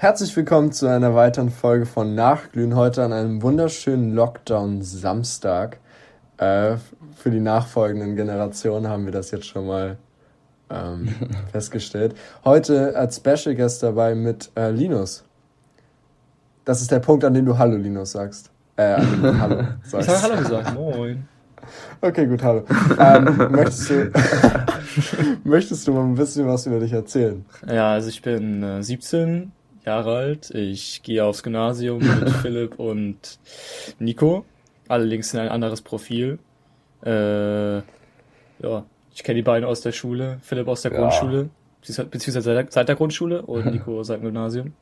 Herzlich willkommen zu einer weiteren Folge von Nachglühen. Heute an einem wunderschönen Lockdown-Samstag. Äh, für die nachfolgenden Generationen haben wir das jetzt schon mal ähm, festgestellt. Heute als Special Guest dabei mit äh, Linus. Das ist der Punkt, an dem du Hallo Linus sagst. Äh, an dem du Hallo sagst. Ich habe Hallo gesagt. Moin. Okay, gut, hallo. Ähm, möchtest, du, möchtest du mal ein bisschen was über dich erzählen? Ja, also ich bin äh, 17 Alt. Ich gehe aufs Gymnasium mit Philipp und Nico. Allerdings in ein anderes Profil. Äh, ja, ich kenne die beiden aus der Schule. Philipp aus der Ja. Grundschule, beziehungsweise seit der, seit der Grundschule und Nico seit dem Gymnasium.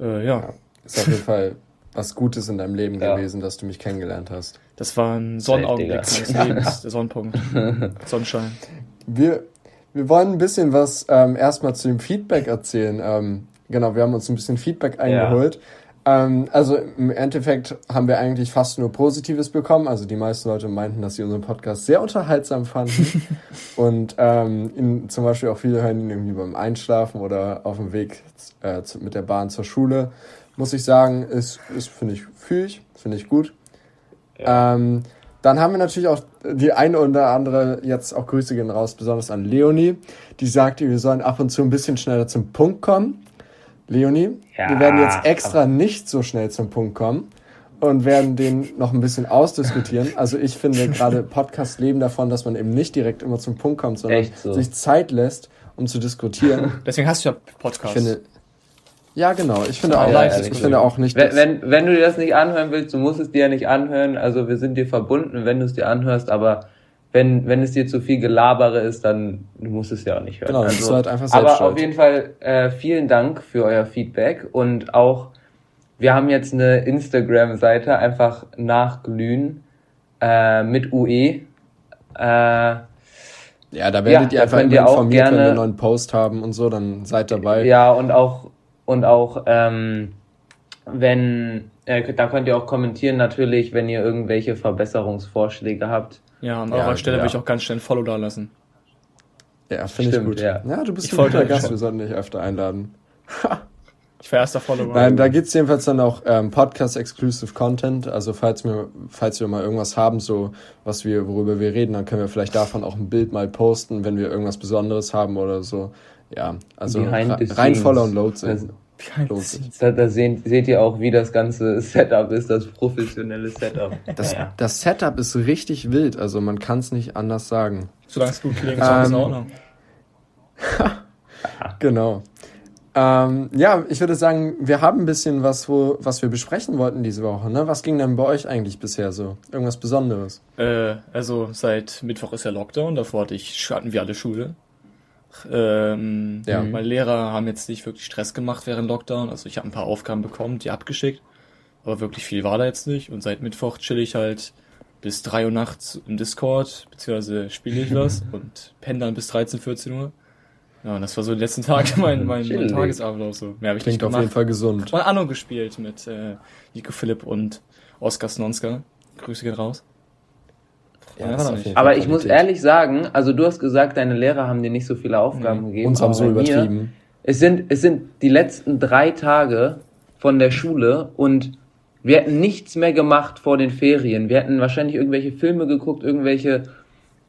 Äh, ja, Ist auf jeden Fall was Gutes in deinem Leben Ja. gewesen, dass du mich kennengelernt hast. das war ein Sonnenaugenblick meines Lebens, der Sonnenpunkt. Sonnenschein. Wir, wir wollen ein bisschen was ähm, erstmal zu dem Feedback erzählen. Ähm, genau, wir haben uns ein bisschen Feedback eingeholt. Ähm, also im Endeffekt haben wir eigentlich fast nur Positives bekommen. Also die meisten Leute meinten, dass sie unseren Podcast sehr unterhaltsam fanden. Und ähm, ihn, zum Beispiel auch viele hören ihn irgendwie beim Einschlafen oder auf dem Weg äh, zu, mit der Bahn zur Schule. Muss ich sagen, ist, ist finde ich, fühle ich, finde ich gut. Ähm, dann haben wir natürlich auch die eine oder andere, jetzt auch Grüße gehen raus, besonders an Leonie, die sagte, wir sollen ab und zu ein bisschen schneller zum Punkt kommen. Leonie, Ja, wir werden jetzt extra nicht so schnell zum Punkt kommen und werden den noch ein bisschen ausdiskutieren. Also ich finde gerade Podcast leben davon, dass man eben nicht direkt immer zum Punkt kommt, sondern so. sich Zeit lässt, um zu diskutieren. Deswegen hast du ja Ich Podcast. finde, ja genau, ich finde Ja, auch, ja, ich ehrlich. finde auch nicht, Wenn, dass- wenn, wenn du dir das nicht anhören willst, du musst es dir ja nicht anhören. Also wir sind dir verbunden, wenn du es dir anhörst, aber wenn, wenn es dir zu viel Gelabere ist, dann du musst es ja auch nicht hören. Genau, dann also, bist du halt einfach aber selbst schuld. auf jeden Fall äh, vielen Dank für euer Feedback und auch wir haben jetzt eine Instagram-Seite, einfach nachglühen äh, mit UE. Äh, Ja, da werdet Ja, ihr einfach immer informiert, wenn wir gerne- einen neuen Post haben und so, dann seid dabei. Ja, und auch, und auch, ähm, wenn, äh, da könnt ihr auch kommentieren natürlich, wenn ihr irgendwelche Verbesserungsvorschläge habt. Ja, an Ja, eurer Stelle ja. würde ich auch ganz schnell ein Follow da lassen. Ja, finde ich gut. ja. du bist Ich ein guter Gast, wir sollten dich öfter einladen. Ich war erster Follower. Nein, da gibt's jedenfalls dann auch ähm, Podcast-Exclusive Content. Also falls wir, falls wir mal irgendwas haben, so was wir, worüber wir reden, dann können wir vielleicht davon auch ein Bild mal posten, wenn wir irgendwas Besonderes haben oder so. Ja, also rein scenes. voller und load Also, the Los. scenes. Da, da seht, seht ihr auch, wie das ganze Setup ist, das professionelle Setup. Das, Ja. das Setup ist richtig wild, also man kann es nicht anders sagen. Solange es gut klingt, ist alles in Ähm, Ordnung. Genau. Ähm, ja, ich würde sagen, wir haben ein bisschen was, wo, was wir besprechen wollten diese Woche. Ne? Was ging denn bei euch eigentlich bisher so? Irgendwas Besonderes? Äh, also seit Mittwoch ist ja Lockdown, davor hatte ich, hatten wir alle Schule. Ähm, Ja. Meine Lehrer haben jetzt nicht wirklich Stress gemacht während Lockdown. Also ich habe ein paar Aufgaben bekommen, die abgeschickt. Aber wirklich viel war da jetzt nicht. Und seit Mittwoch chill ich halt bis 3 Uhr nachts im Discord, beziehungsweise spiele ich was und penne dann bis 13, 14 Uhr. Ja, und das war so die letzten Tage mein, mein, mein. Tagesablauf so. Mehr habe ich nicht Klingt auf gemacht. jeden Fall gesund. Und Anno gespielt mit äh, Nico Philipp und Oskar Snonska. Grüße gehen raus. Ja, das war ist doch auf nicht. jeden Fall Aber ich muss ehrlich sagen, also du hast gesagt, deine Lehrer haben dir nicht so viele Aufgaben gegeben. Uns haben so mir- übertrieben. Es sind, es sind die letzten drei Tage von der Schule und wir hätten nichts mehr gemacht vor den Ferien. Wir hätten wahrscheinlich irgendwelche Filme geguckt, irgendwelche,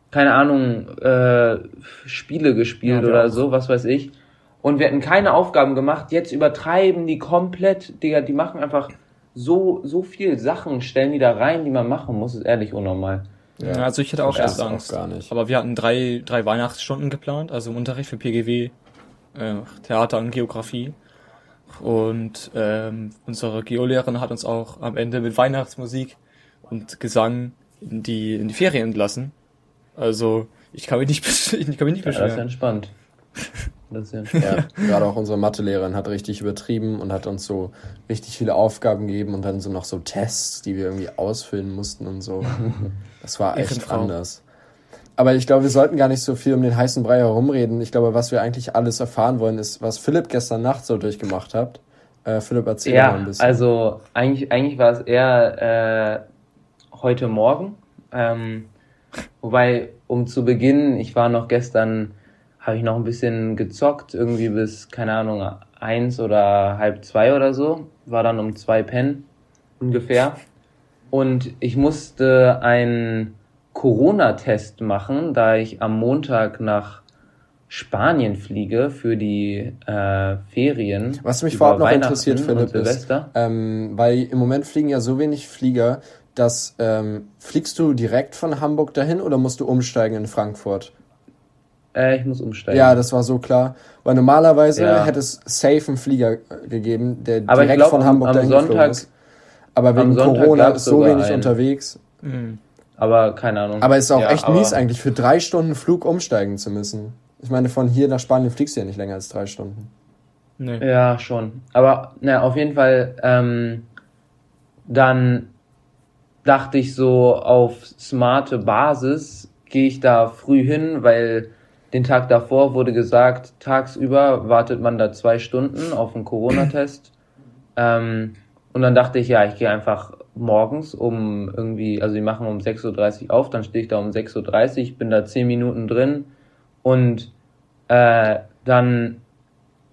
keine Ahnung, äh, Spiele gespielt Ja, oder auch. so, was weiß ich. Und wir hätten keine Aufgaben gemacht. Jetzt übertreiben die komplett, Digga, die machen einfach so, so viel Sachen, stellen die da rein, die man machen muss, ist ehrlich unnormal. Ja, also ich hätte auch erst ist auch Angst. gar nicht. Aber wir hatten drei, drei Weihnachtsstunden geplant, also im Unterricht für PGW, äh, Theater und Geografie. Und ähm, unsere Geolehrerin hat uns auch am Ende mit Weihnachtsmusik und Gesang in die, in die Ferien entlassen. Also ich kann mich nicht, ich kann mich nicht Ja, das ist ja beschweren. entspannt. Das ist ja Ja, gerade auch unsere Mathelehrerin hat richtig übertrieben und hat uns so richtig viele Aufgaben gegeben und dann so noch so Tests, die wir irgendwie ausfüllen mussten und so. Das war echt anders. Aber ich glaube, wir sollten gar nicht so viel um den heißen Brei herumreden. Ich glaube, was wir eigentlich alles erfahren wollen, ist, was Philipp gestern Nacht so durchgemacht hat. Äh, Philipp, erzähl mal ein Ja, bisschen. also eigentlich, eigentlich war es eher äh, heute Morgen. Ähm, wobei, um zu beginnen, ich war noch gestern, habe ich noch ein bisschen gezockt, irgendwie bis, keine Ahnung, eins oder halb zwei oder so, war dann um zwei pennen ungefähr. Und ich musste einen Corona-Test machen, da ich am Montag nach Spanien fliege für die äh, Ferien. Was mich vorab noch interessiert, Philipp, ist, ähm, weil im Moment fliegen ja so wenig Flieger, dass ähm, fliegst du direkt von Hamburg dahin oder musst du umsteigen in Frankfurt? Äh, ich muss umsteigen. Ja, das war so klar. Weil normalerweise ja. hätte es safe einen Flieger gegeben, der Aber direkt glaub, von Hamburg am, am dahin Sonntag, ist. Aber wegen Corona ist so wenig einen. unterwegs. Mhm. Aber keine Ahnung. Aber es ist auch ja, echt mies eigentlich, für drei Stunden Flug umsteigen zu müssen. Ich meine, von hier nach Spanien fliegst du ja nicht länger als drei Stunden. Nee. Ja, schon. Aber na, auf jeden Fall, ähm, dann dachte ich so, auf smarte Basis gehe ich da früh hin, weil den Tag davor wurde gesagt, tagsüber wartet man da zwei Stunden auf einen Corona-Test. Ähm, und dann dachte ich, ja, ich gehe einfach morgens um irgendwie, also die machen um 6.30 Uhr auf, dann stehe ich da um 6.30 Uhr, bin da zehn Minuten drin und äh, dann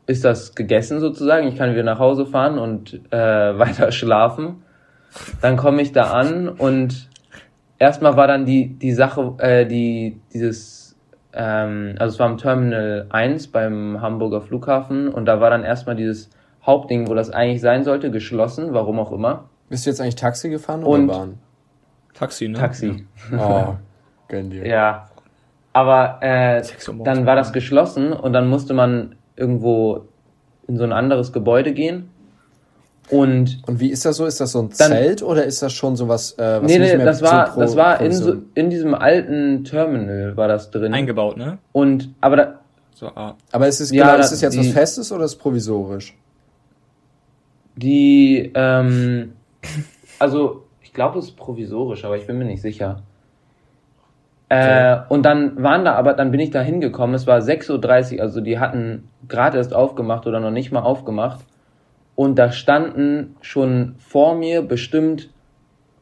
ist das gegessen sozusagen. Ich kann wieder nach Hause fahren und äh, weiter schlafen. Dann komme ich da an und erstmal war dann die, die Sache, äh, die, dieses, ähm, also es war im Terminal 1 beim Hamburger Flughafen und da war dann erstmal dieses Hauptding, wo das eigentlich sein sollte, geschlossen, warum auch immer. Bist du jetzt eigentlich Taxi gefahren oder und Bahn? Taxi, ne? Taxi. Oh, gönn dir. Ja. Aber äh, dann war das geschlossen und dann musste man irgendwo in so ein anderes Gebäude gehen. Und, und wie ist das so? Ist das so ein Zelt oder ist das schon sowas, äh, was nee, nee, das war, Pro das war in, so, in diesem alten Terminal war das drin. Eingebaut, ne? Und, aber da, so, ah. Aber ist es, ja, genau, ist es jetzt die, was Festes oder ist es provisorisch? Die, ähm, also ich glaube, es ist provisorisch, aber ich bin mir nicht sicher. Äh, und dann waren da aber, dann bin ich da hingekommen, es war 6.30 Uhr, also die hatten gerade erst aufgemacht oder noch nicht mal aufgemacht. Und da standen schon vor mir bestimmt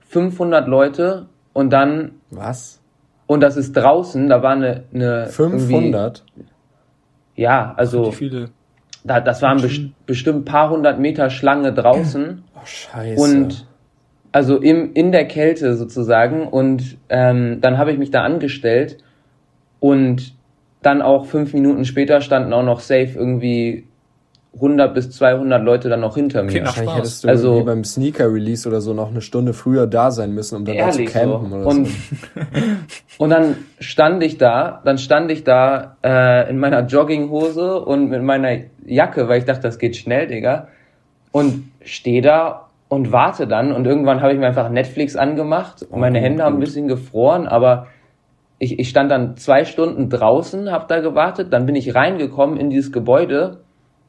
500 Leute und dann. Was? Und das ist draußen, da war eine. eine 500? Ja, also. Wie viele? Da, das waren best, bestimmt paar hundert Meter Schlange draußen. Oh, scheiße. Und also im, in der Kälte sozusagen. Und ähm, dann habe ich mich da angestellt und dann auch fünf Minuten später standen auch noch safe irgendwie 100 bis 200 Leute dann noch hinter mir. Wahrscheinlich hättest du also, beim Sneaker-Release oder so noch eine Stunde früher da sein müssen, um dann da zu campen so. oder und, so. und dann stand ich da, dann stand ich da äh, in meiner Jogginghose und mit meiner Jacke, weil ich dachte, das geht schnell, Digga. Und stehe da und warte dann und irgendwann habe ich mir einfach Netflix angemacht. Oh, meine Hände gut. haben ein bisschen gefroren, aber ich, ich stand dann zwei Stunden draußen, habe da gewartet, dann bin ich reingekommen in dieses Gebäude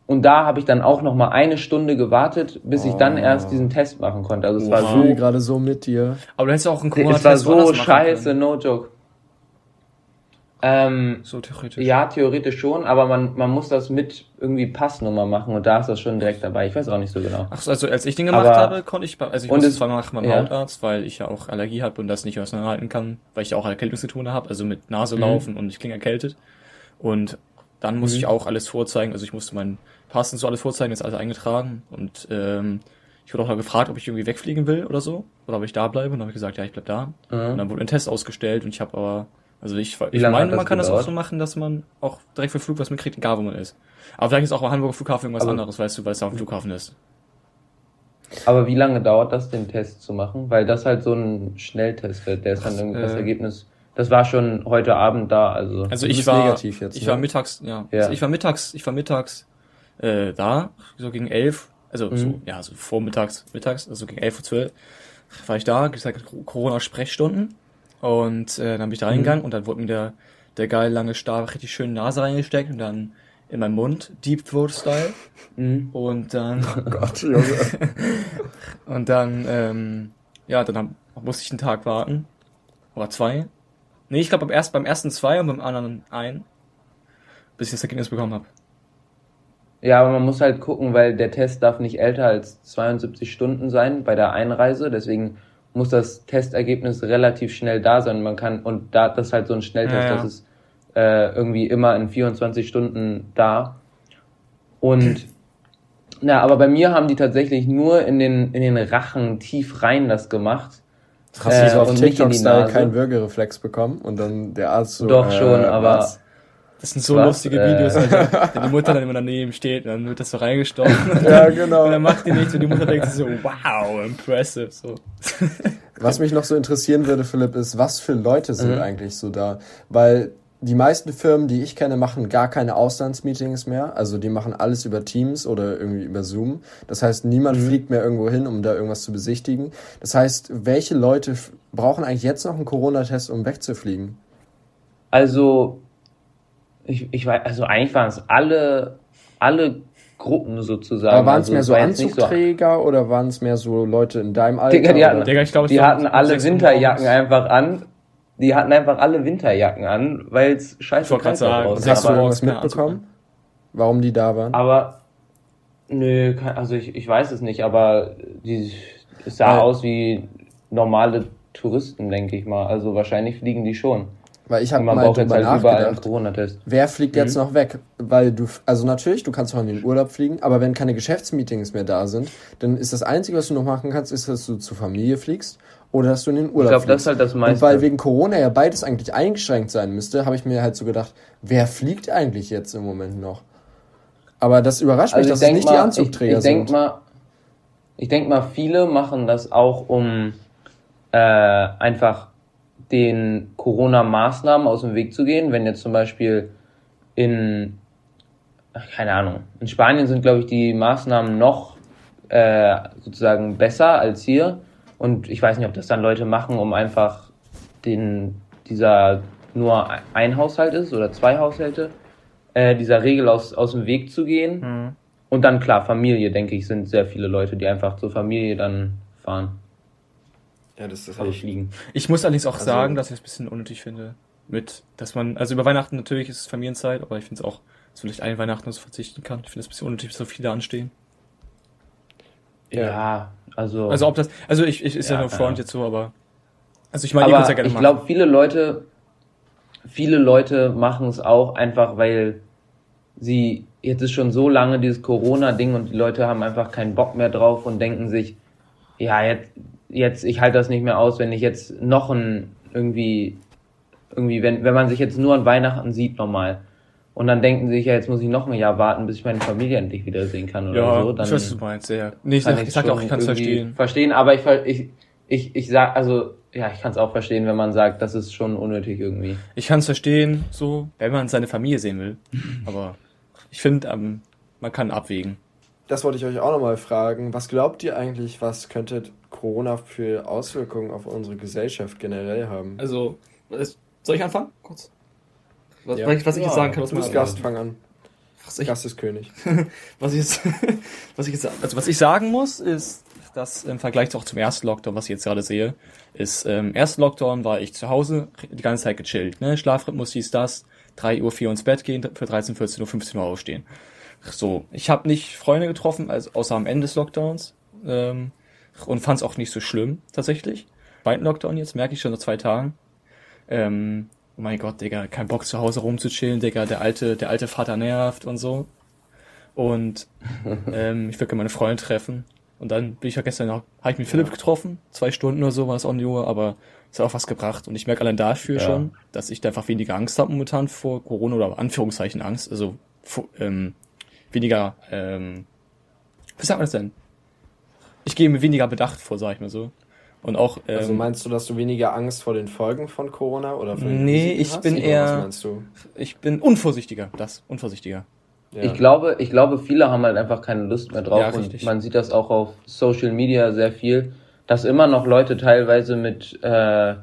und da habe ich dann auch noch mal eine Stunde gewartet, bis ich dann erst diesen Test machen konnte. Also es wow. war so gerade so mit dir. Aber du hättest auch einen Corona-Test Es war so scheiße, no joke. Ähm, so theoretisch. Ja, theoretisch schon, aber man, man muss das mit irgendwie Passnummer machen und da ist das schon direkt dabei. Ich weiß auch nicht so genau. Ach so, also als ich den gemacht aber, habe, konnte ich, also ich musste zweimal nach meinem ja. Hautarzt, weil ich ja auch Allergie habe und das nicht auseinanderhalten kann, weil ich ja auch Erkältungssymptome habe, also mit Nase mhm. laufen und ich klinge erkältet. Und dann muss mhm. ich auch alles vorzeigen, also ich musste meinen Pass und so alles vorzeigen, ist alles eingetragen und ähm, ich wurde auch mal gefragt, ob ich irgendwie wegfliegen will oder so, oder ob ich da bleibe. Und dann habe ich gesagt, ja, ich bleib da. Mhm. Und dann wurde ein Test ausgestellt und ich habe aber, also ich, ich meine, man kann das auch so machen, dass man auch direkt für Flug was mitkriegt, egal wo man ist. Aber vielleicht ist auch am Hamburger Flughafen irgendwas aber anderes, weißt du, weil es da am Flughafen ist. Aber wie lange dauert das, den Test zu machen? Weil das halt so ein Schnelltest wird, der ist dann irgendwie das äh, Ergebnis. Das war schon heute Abend da, also. Also ich war, negativ jetzt, ich ne? war mittags, ja. ja. Also ich war mittags, ich war mittags äh, da, so gegen elf, also mhm. so, ja, so vormittags, mittags, also gegen elf Uhr zwölf, war ich da, gesagt, Corona-Sprechstunden. Und äh, dann bin ich da mhm. reingegangen und dann wurde mir der, der geile lange Stab richtig schön Nase reingesteckt und dann in meinen Mund, Deep Throat Style. Mhm. Und dann. Oh Gott, Junge. und dann, ähm, ja, dann hab, musste ich einen Tag warten. Oder zwei. Nee, ich glaube beim, erst, beim ersten zwei und beim anderen ein. Bis ich das Ergebnis bekommen habe. Ja, aber man muss halt gucken, weil der Test darf nicht älter als 72 Stunden sein bei der Einreise. Deswegen muss das Testergebnis relativ schnell da sein. Man kann, und da, das ist halt so ein Schnelltest, ja, ja. das ist äh, irgendwie immer in 24 Stunden da. Und Na, aber bei mir haben die tatsächlich nur in den, in den Rachen tief rein das gemacht. Hast du so auf TikTok-Style keinen Würgereflex bekommen und dann der Arzt so. Doch schon, äh, aber. Was? Das sind so was, lustige äh, Videos, also, wenn die Mutter dann immer daneben steht, dann wird das so reingestochen. ja, genau. Und dann macht die nichts und die Mutter denkt sich so, wow, impressive, so. Was mich noch so interessieren würde, Philipp, ist, was für Leute sind mhm. eigentlich so da? Weil die meisten Firmen, die ich kenne, machen gar keine Auslandsmeetings mehr. Also die machen alles über Teams oder irgendwie über Zoom. Das heißt, niemand mhm. fliegt mehr irgendwo hin, um da irgendwas zu besichtigen. Das heißt, welche Leute brauchen eigentlich jetzt noch einen Corona-Test, um wegzufliegen? Also, ich, ich weiß, also eigentlich waren es alle, alle Gruppen sozusagen. Aber waren es also, mehr so Anzugträger so oder waren es mehr so Leute in deinem Alter? Digga, die hatten, Digga, ich glaub, die hatten alle Winterjacken einfach an die hatten einfach alle Winterjacken an, weil es scheiße kalt war draußen. Hast du irgendwas mitbekommen? Warum die da waren? Aber, nö, also ich, ich weiß es nicht, aber die, es sah ja. aus wie normale Touristen, denke ich mal. Also wahrscheinlich fliegen die schon. Weil ich habe mal drüber halt nachgedacht, wer fliegt jetzt mhm. noch weg? Weil du, also natürlich, du kannst auch in den Urlaub fliegen, aber wenn keine Geschäftsmeetings mehr da sind, dann ist das Einzige, was du noch machen kannst, ist, dass du zur Familie fliegst oder dass du in den Urlaub Ich glaube, das ist halt das meiste. Und weil wegen Corona ja beides eigentlich eingeschränkt sein müsste, habe ich mir halt so gedacht, wer fliegt eigentlich jetzt im Moment noch? Aber das überrascht also mich, dass es nicht mal, die Anzugträger ich, ich denk sind. Mal, ich denke mal, viele machen das auch, um äh, einfach den Corona-Maßnahmen aus dem Weg zu gehen. Wenn jetzt zum Beispiel in, keine Ahnung, in Spanien sind, glaube ich, die Maßnahmen noch äh, sozusagen besser als hier. Und ich weiß nicht, ob das dann Leute machen, um einfach den, dieser nur ein Haushalt ist oder zwei Haushalte, äh, dieser Regel aus, aus dem Weg zu gehen. Mhm. Und dann klar, Familie, denke ich, sind sehr viele Leute, die einfach zur Familie dann fahren. Ja, das ist also fliegen. Ich muss allerdings auch also, sagen, dass ich es ein bisschen unnötig finde. Mit, dass man, also über Weihnachten natürlich ist es Familienzeit, aber ich finde es auch, dass man vielleicht ein Weihnachten so verzichten kann. Ich finde es ein bisschen unnötig, dass so viele anstehen. Ja, also. Also ob das, also ich, ich ist ja, ja nur Front ja. jetzt so, aber. Also ich meine, ihr könnt ja gerne Ich glaube, viele Leute, viele Leute machen es auch einfach, weil sie, jetzt ist schon so lange dieses Corona-Ding und die Leute haben einfach keinen Bock mehr drauf und denken sich, ja, jetzt, jetzt, ich halte das nicht mehr aus, wenn ich jetzt noch ein, irgendwie, irgendwie, wenn, wenn man sich jetzt nur an Weihnachten sieht normal, und dann denken sie sich, ja, jetzt muss ich noch ein Jahr warten, bis ich meine Familie endlich wiedersehen kann oder ja, so. Dann ich weiß, was du meinst, ja. Nee, ich, sag, ich sag auch, ich kann es verstehen. Verstehen, aber ich, ich, ich, ich sag, also, ja, ich kann es auch verstehen, wenn man sagt, das ist schon unnötig irgendwie. Ich kann es verstehen, so, wenn man seine Familie sehen will. aber ich finde, ähm, man kann abwägen. Das wollte ich euch auch nochmal fragen. Was glaubt ihr eigentlich, was könnte Corona für Auswirkungen auf unsere Gesellschaft generell haben? Also, soll ich anfangen? Kurz. Was, ja. was ich jetzt sagen kann, was man Gast, fang an. Was ich, Gast ist König. was, ich jetzt, was ich jetzt, also was ich sagen muss, ist, dass im Vergleich auch zum ersten Lockdown, was ich jetzt gerade sehe, ist, ähm, ersten Lockdown war ich zu Hause die ganze Zeit gechillt, ne? Schlafrhythmus hieß das, 3 Uhr, 4 Uhr ins Bett gehen, für 13, 14 Uhr, 15 Uhr aufstehen. So, ich habe nicht Freunde getroffen, also außer am Ende des Lockdowns, ähm, und fand es auch nicht so schlimm, tatsächlich. Zweiten Lockdown jetzt, merke ich schon nach zwei Tagen. Ähm, oh mein Gott, Digga, kein Bock zu Hause rumzuchillen, Digga, der alte, der alte Vater nervt und so. Und ähm, ich würde gerne meine Freunde treffen. Und dann bin ich ja gestern noch, habe ich mit Philipp getroffen, zwei Stunden oder so war es on die Uhr, aber es hat auch was gebracht. Und ich merke allein dafür ja. schon, dass ich da einfach weniger Angst habe momentan vor Corona oder Anführungszeichen Angst. Also ähm, weniger, ähm, wie sagt man das denn? Ich gehe mir weniger Bedacht vor, sag ich mal so. Und auch. Also ähm, also meinst du, dass du weniger Angst vor den Folgen von Corona oder von den Nee, Risiken ich hast? bin eher. Was meinst du? Ich bin unvorsichtiger, das, unvorsichtiger. Ja. Ich glaube, ich glaube, viele haben halt einfach keine Lust mehr drauf ja, und man sieht das auch auf Social Media sehr viel, dass immer noch Leute teilweise mit äh,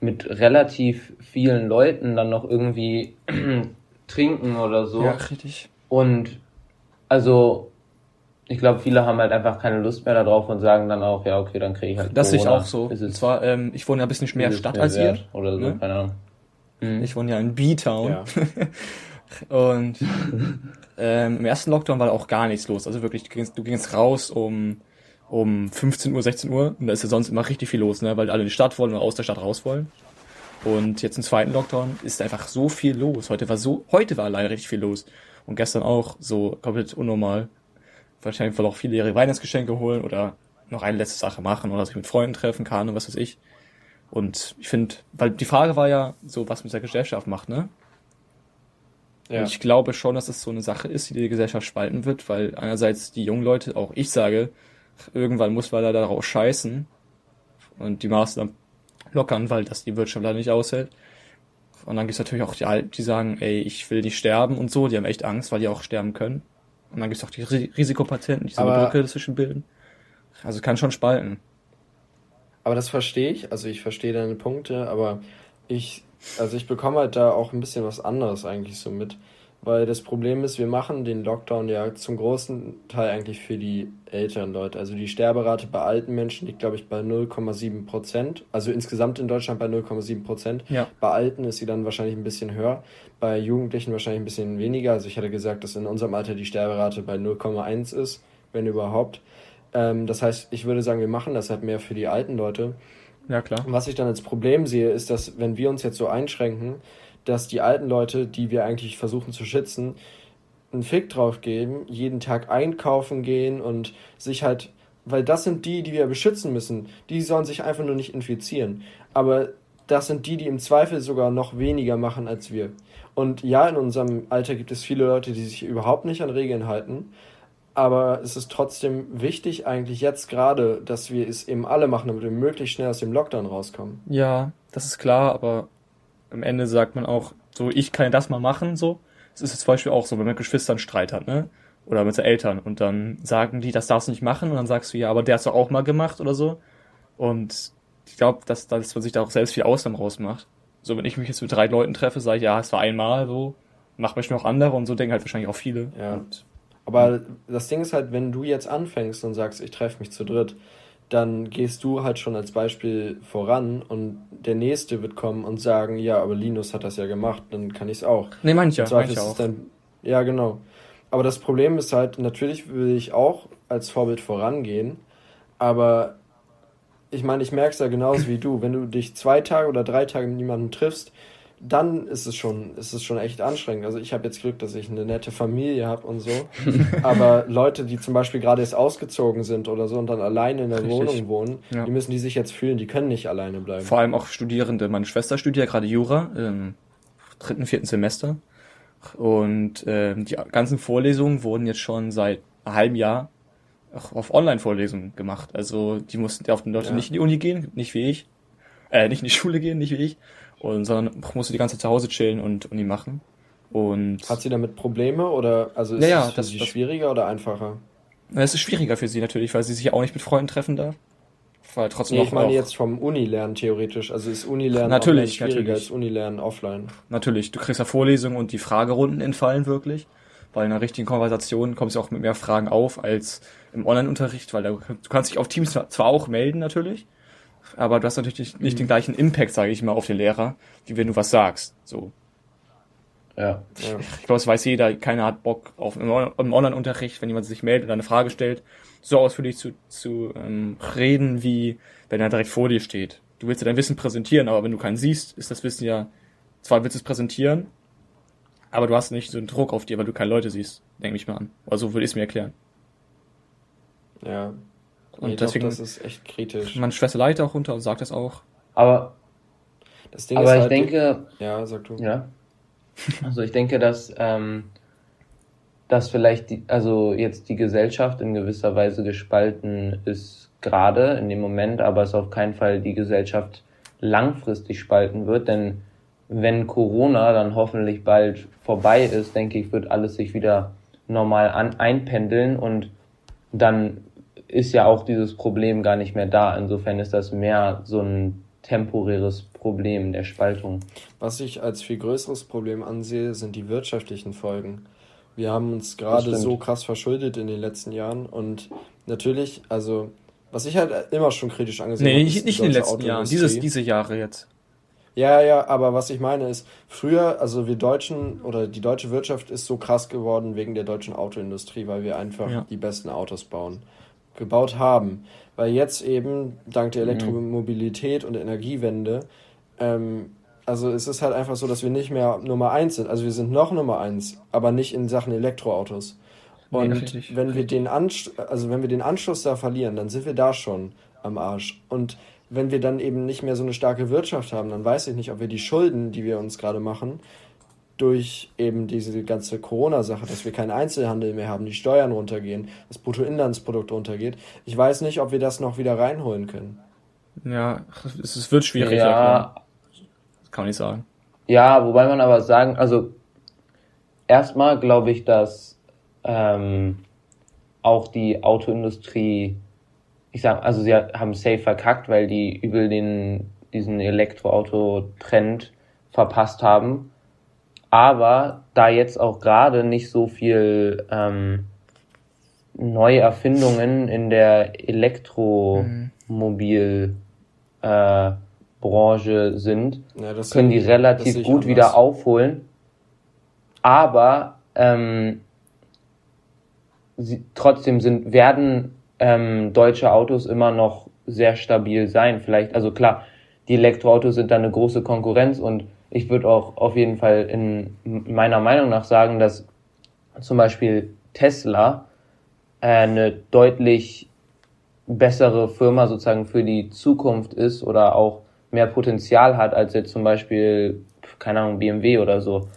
mit relativ vielen Leuten dann noch irgendwie trinken oder so. Ja, richtig. Und also ich glaube, viele haben halt einfach keine Lust mehr darauf und sagen dann auch, ja, okay, dann kriege ich halt. Das sehe ich auch so. Ist es, Zwar, ähm, ich wohne ja ein bisschen mehr Stadt als ihr. Oder so, ne? keine Ahnung. Mhm. Ich wohne ja in B-Town. Ja. und ähm, im ersten Lockdown war da auch gar nichts los. Also wirklich, du gingst, du gingst raus um, um 15 Uhr, 16 Uhr und da ist ja sonst immer richtig viel los, ne? weil alle in die Stadt wollen oder aus der Stadt raus wollen. Und jetzt im zweiten Lockdown ist einfach so viel los. Heute war so, heute war leider richtig viel los. Und gestern auch so komplett unnormal wahrscheinlich auch viele ihre Weihnachtsgeschenke holen oder noch eine letzte Sache machen oder sich mit Freunden treffen kann und was weiß ich. Und ich finde, weil die Frage war ja so, was mit der Gesellschaft macht, ne? Ja. Und ich glaube schon, dass es so eine Sache ist, die die Gesellschaft spalten wird, weil einerseits die jungen Leute, auch ich sage, irgendwann muss man da darauf scheißen und die Maßnahmen lockern, weil das die Wirtschaft leider nicht aushält. Und dann gibt es natürlich auch die Alten, die sagen, ey, ich will nicht sterben und so, die haben echt Angst, weil die auch sterben können. Und dann gibt es auch die Risikopatienten, die so eine Brücke dazwischen bilden. Also kann schon spalten. Aber das verstehe ich, also ich verstehe deine Punkte, aber ich, also ich bekomme halt da auch ein bisschen was anderes eigentlich so mit. Weil das Problem ist, wir machen den Lockdown ja zum großen Teil eigentlich für die älteren Leute. Also die Sterberate bei alten Menschen liegt, glaube ich, bei 0,7 Prozent. Also insgesamt in Deutschland bei 0,7 Prozent. Ja. Bei Alten ist sie dann wahrscheinlich ein bisschen höher. Bei Jugendlichen wahrscheinlich ein bisschen weniger. Also ich hatte gesagt, dass in unserem Alter die Sterberate bei 0,1 ist, wenn überhaupt. Ähm, das heißt, ich würde sagen, wir machen das halt mehr für die alten Leute. Ja, klar. Was ich dann als Problem sehe, ist, dass wenn wir uns jetzt so einschränken, dass die alten Leute, die wir eigentlich versuchen zu schützen, einen Fick drauf geben, jeden Tag einkaufen gehen und sich halt, weil das sind die, die wir beschützen müssen, die sollen sich einfach nur nicht infizieren. Aber das sind die, die im Zweifel sogar noch weniger machen als wir. Und ja, in unserem Alter gibt es viele Leute, die sich überhaupt nicht an Regeln halten. Aber es ist trotzdem wichtig, eigentlich jetzt gerade, dass wir es eben alle machen, damit wir möglichst schnell aus dem Lockdown rauskommen. Ja, das ist klar, aber am Ende sagt man auch, so, ich kann das mal machen, so. Es ist zum Beispiel auch so, wenn man mit Geschwistern Streit hat, ne? Oder mit den Eltern und dann sagen die, das darfst du nicht machen und dann sagst du, ja, aber der hat's doch auch mal gemacht oder so. Und ich glaube, dass, dass man sich da auch selbst viel Ausnahmen rausmacht. So, wenn ich mich jetzt mit drei Leuten treffe, sage ich, ja, es war einmal so, mach mich noch andere und so denken halt wahrscheinlich auch viele. Ja. Und, aber das Ding ist halt, wenn du jetzt anfängst und sagst, ich treffe mich zu dritt, dann gehst du halt schon als Beispiel voran und der Nächste wird kommen und sagen, ja, aber Linus hat das ja gemacht, dann kann ich es auch. Nee, manche, manche auch. Dann, ja, genau. Aber das Problem ist halt, natürlich will ich auch als Vorbild vorangehen, aber ich meine, ich merke es ja genauso wie du. Wenn du dich zwei Tage oder drei Tage mit jemandem triffst, dann ist es schon, ist es schon echt anstrengend. Also ich habe jetzt Glück, dass ich eine nette Familie habe und so. Aber Leute, die zum Beispiel gerade erst ausgezogen sind oder so und dann alleine in der Richtig. Wohnung wohnen, ja. die müssen die sich jetzt fühlen, die können nicht alleine bleiben. Vor allem auch Studierende. Meine Schwester studiert gerade Jura im dritten, vierten Semester. Und äh, die ganzen Vorlesungen wurden jetzt schon seit einem halben Jahr auf Online-Vorlesungen gemacht. Also die mussten auf den Leute ja. nicht in die Uni gehen, nicht wie ich. Äh, nicht in die Schule gehen, nicht wie ich und, sondern musste die ganze Zeit zu Hause chillen und Uni machen. Und Hat sie damit Probleme oder also ist ja, es für das, sie das, schwieriger oder einfacher? Es ist schwieriger für sie natürlich, weil sie sich auch nicht mit Freunden treffen darf. Weil trotzdem nee, ich meine jetzt vom Unilernen theoretisch. Also ist Unilernen natürlich, schwieriger natürlich. als Unilernen offline. Natürlich, du kriegst ja Vorlesungen und die Fragerunden entfallen wirklich. Weil in einer richtigen Konversation kommst du auch mit mehr Fragen auf als im Online-Unterricht, weil du kannst dich auf Teams zwar auch melden natürlich, aber du hast natürlich nicht den gleichen Impact, sage ich mal, auf den Lehrer, wie wenn du was sagst. So. Ja. Ich, glaube, es weiß jeder, keiner hat Bock auf im Online-Unterricht, wenn jemand sich meldet und eine Frage stellt, so ausführlich zu, zu ähm, reden, wie wenn er direkt vor dir steht. Du willst ja dein Wissen präsentieren, aber wenn du keinen siehst, ist das Wissen ja, zwar willst du es präsentieren, aber du hast nicht so einen Druck auf dir, weil du keine Leute siehst, denke ich mal an. Also würde ich es mir erklären. Ja, und nee, deswegen, das ist echt kritisch. Meine Schwester leidet auch runter und sagt das auch. Aber, das Ding aber ich halt, denke, ja, sag du. Ja. Also ich denke, dass, ähm, dass vielleicht die, also jetzt die Gesellschaft in gewisser Weise gespalten ist gerade in dem Moment, aber es auf keinen Fall die Gesellschaft langfristig spalten wird, denn wenn Corona dann hoffentlich bald vorbei ist, denke ich, wird alles sich wieder normal an, einpendeln und dann ist ja auch dieses Problem gar nicht mehr da. Insofern ist das mehr so ein temporäres Problem der Spaltung. Was ich als viel größeres Problem ansehe, sind die wirtschaftlichen Folgen. Wir haben uns gerade so krass verschuldet in den letzten Jahren und natürlich, also was ich halt immer schon kritisch angesehen nee, habe. Nee, nicht, nicht in den letzten Jahren, dieses, diese Jahre jetzt. Ja, ja, aber was ich meine ist, früher, also wir Deutschen oder die deutsche Wirtschaft ist so krass geworden wegen der deutschen Autoindustrie, weil wir einfach ja. die besten Autos bauen gebaut haben. Weil jetzt eben dank der mhm. Elektromobilität und der Energiewende, ähm, also es ist halt einfach so, dass wir nicht mehr Nummer eins sind. Also wir sind noch Nummer eins, aber nicht in Sachen Elektroautos. Und nee, wenn wir den Ansch also wenn wir den Anschluss da verlieren, dann sind wir da schon am Arsch. Und wenn wir dann eben nicht mehr so eine starke Wirtschaft haben, dann weiß ich nicht, ob wir die Schulden, die wir uns gerade machen, durch eben diese ganze Corona-Sache, dass wir keinen Einzelhandel mehr haben, die Steuern runtergehen, das Bruttoinlandsprodukt runtergeht. Ich weiß nicht, ob wir das noch wieder reinholen können. Ja, es wird schwierig. Ja, kann man nicht sagen. Ja, wobei man aber sagen, also erstmal glaube ich, dass ähm, auch die Autoindustrie, ich sag, also sie haben safe verkackt, weil die übel den diesen Elektroauto-Trend verpasst haben. Aber da jetzt auch gerade nicht so viel ähm, neue Erfindungen in der Elektromobil äh, Branche sind, ja, können die relativ gut wieder aufholen. Aber ähm, sie, trotzdem sind, werden ähm, deutsche Autos immer noch sehr stabil sein. Vielleicht, also klar, die Elektroautos sind da eine große Konkurrenz und ich würde auch auf jeden Fall in meiner Meinung nach sagen, dass zum Beispiel Tesla äh, eine deutlich bessere Firma sozusagen für die Zukunft ist oder auch mehr Potenzial hat als jetzt zum Beispiel, keine Ahnung, BMW oder so.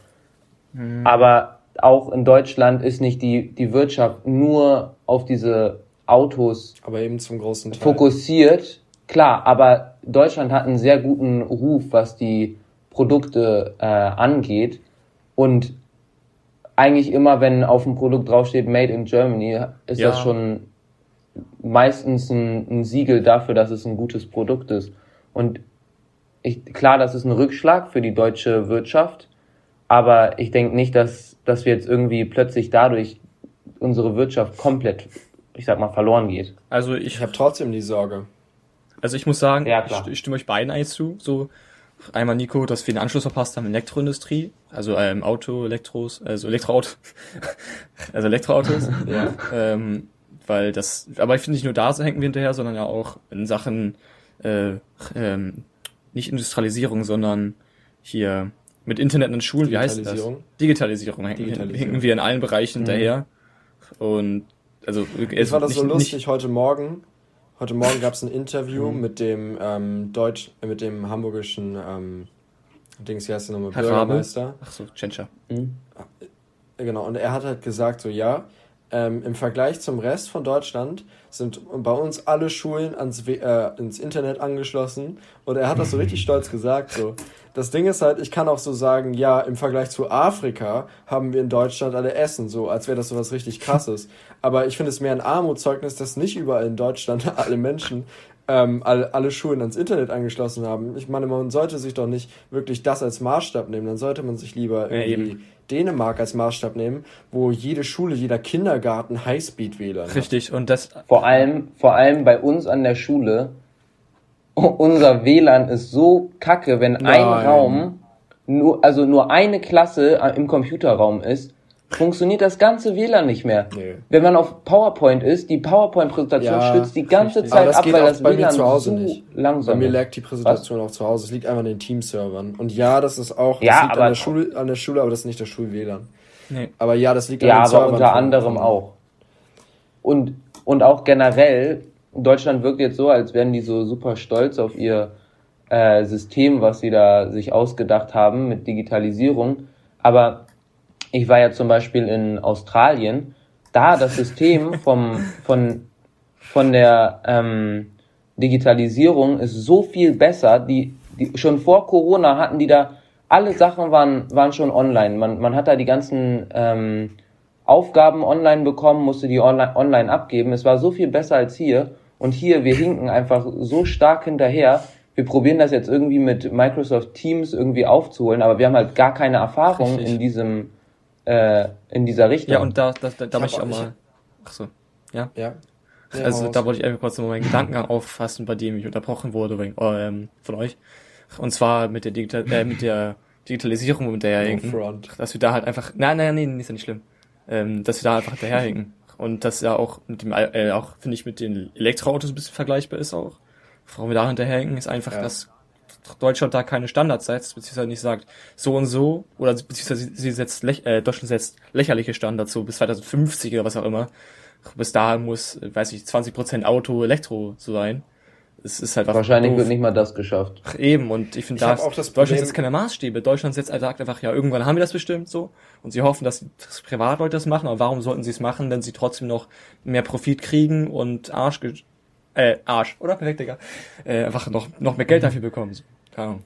Mhm. Aber auch in Deutschland ist nicht die, die Wirtschaft nur auf diese Autos aber eben zum großen Teil. fokussiert. Klar, aber Deutschland hat einen sehr guten Ruf, was die Produkte äh, angeht. Und eigentlich immer, wenn auf dem Produkt draufsteht Made in Germany, ist ja. das schon meistens ein, ein Siegel dafür, dass es ein gutes Produkt ist. Und ich, klar, das ist ein Rückschlag für die deutsche Wirtschaft, aber ich denke nicht, dass, dass wir jetzt irgendwie plötzlich dadurch unsere Wirtschaft komplett, ich sag mal, verloren geht. Also ich, ich habe trotzdem die Sorge. Also ich muss sagen, ja, ich, ich stimme euch beiden eigentlich zu. So einmal Nico, dass wir den Anschluss verpasst haben in Elektroindustrie, also ähm, Auto, Elektros, also Elektroauto, also Elektroautos. ja. Ähm, weil das, aber ich finde nicht nur da hängen wir hinterher, sondern ja auch in Sachen äh, ähm, nicht Industrialisierung, sondern hier mit Internet in Schulen, wie heißt das? Digitalisierung. Digitalisierung. Hinken wir in allen Bereichen mhm. hinterher. Und also es war das nicht, so lustig heute Morgen. Heute Morgen gab es ein Interview mhm. mit dem ähm, Deutsch, äh, mit dem hamburgischen ähm, Dings, wie heißt der nochmal? Bürgermeister. Ach so, Tschentscher. Mhm. Genau, und er hat halt gesagt, so ja, ähm, Im Vergleich zum Rest von Deutschland sind bei uns alle Schulen ans, äh, ins Internet angeschlossen. Und er hat das so richtig stolz gesagt. So. Das Ding ist halt, ich kann auch so sagen, ja, im Vergleich zu Afrika haben wir in Deutschland alle Essen, so als wäre das so was richtig krasses. Aber ich finde es mehr ein Armutszeugnis, dass nicht überall in Deutschland alle Menschen ähm, alle, alle Schulen ans Internet angeschlossen haben. Ich meine, man sollte sich doch nicht wirklich das als Maßstab nehmen. Dann sollte man sich lieber irgendwie ja, Dänemark als Maßstab nehmen, wo jede Schule, jeder Kindergarten Highspeed-WLAN Richtig, und das... Vor allem, vor allem bei uns an der Schule, unser WLAN ist so kacke, wenn Nein. ein Raum, nur, also nur eine Klasse im Computerraum ist, funktioniert das ganze WLAN nicht mehr. Nee. Wenn man auf PowerPoint ist, die PowerPoint-Präsentation ja, stürzt die ganze richtig. Zeit ab, weil das bei WLAN mir zu Hause so nicht. langsam Bei mir laggt die Präsentation Was? auch zu Hause. Es liegt einfach an den Team-Servern. Und ja, das ist auch das ja, liegt an der, Schule, an der Schule, aber das ist nicht der Schul-WLAN. Nee. Aber ja, das liegt ja, an den Servern. Ja, aber unter anderem auch. Und, und auch generell, Deutschland wirkt jetzt so, als wären die so super stolz auf ihr äh, System, was sie da sich ausgedacht haben mit Digitalisierung. Aber ich war ja zum Beispiel in Australien, da das System vom, von, von der ähm, Digitalisierung ist so viel besser. Die, die, schon vor Corona hatten die da, alle Sachen waren, waren schon online. Man, man hat da die ganzen ähm, Aufgaben online bekommen, musste die online, online abgeben. Es war so viel besser als hier. Und hier, wir hinken einfach so stark hinterher. Wir probieren das jetzt irgendwie mit Microsoft Teams irgendwie aufzuholen, aber wir haben halt gar keine Erfahrung Richtig. in diesem äh, in dieser Richtung. Ja, und da, da, da, da möchte ich auch mal. Ach so, ja. Ja. also da wollte ich einfach kurz noch meinen Gedankengang auffassen, bei dem ich unterbrochen wurde wegen, ähm, von euch. Und zwar mit der, Digital äh, mit der Digitalisierung, mit der hinken. Dass wir da halt einfach. Nein, nein, nein, ist ja nicht schlimm. Ähm, dass wir da einfach hinterherhinken. Und das ja auch mit dem, äh, auch finde ich mit den Elektroautos ein bisschen vergleichbar ist auch. Warum wir da hinterherhinken, ist einfach, ja. dass Deutschland da keine Standards setzt, beziehungsweise nicht sagt, so und so, oder beziehungsweise sie setzt, äh, Deutschland setzt lächerliche Standards, so bis 2050 oder was auch immer. Bis dahin muss, weiß ich, 20% Auto Elektro so sein. Es ist halt Wahrscheinlich doof. wird nicht mal das geschafft. Ach, eben, und ich finde, da Deutschland setzt keine Maßstäbe. Deutschland setzt sagt einfach, ja, irgendwann haben wir das bestimmt so. Und sie hoffen, dass, dass Privatleute das machen, aber warum sollten sie es machen, wenn sie trotzdem noch mehr Profit kriegen und Arsch, äh, Arsch, oder? Perfekt, Digga. Äh, einfach noch, noch mehr Geld dafür bekommen. Keine Ahnung.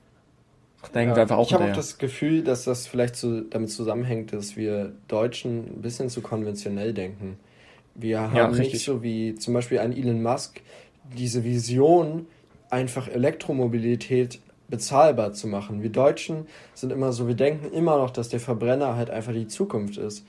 Denken ja, wir einfach auch ich habe auch das Gefühl, dass das vielleicht so damit zusammenhängt, dass wir Deutschen ein bisschen zu konventionell denken. Wir haben ja, nicht so wie zum Beispiel ein Elon Musk diese Vision, einfach Elektromobilität bezahlbar zu machen. Wir Deutschen sind immer so, wir denken immer noch, dass der Verbrenner halt einfach die Zukunft ist.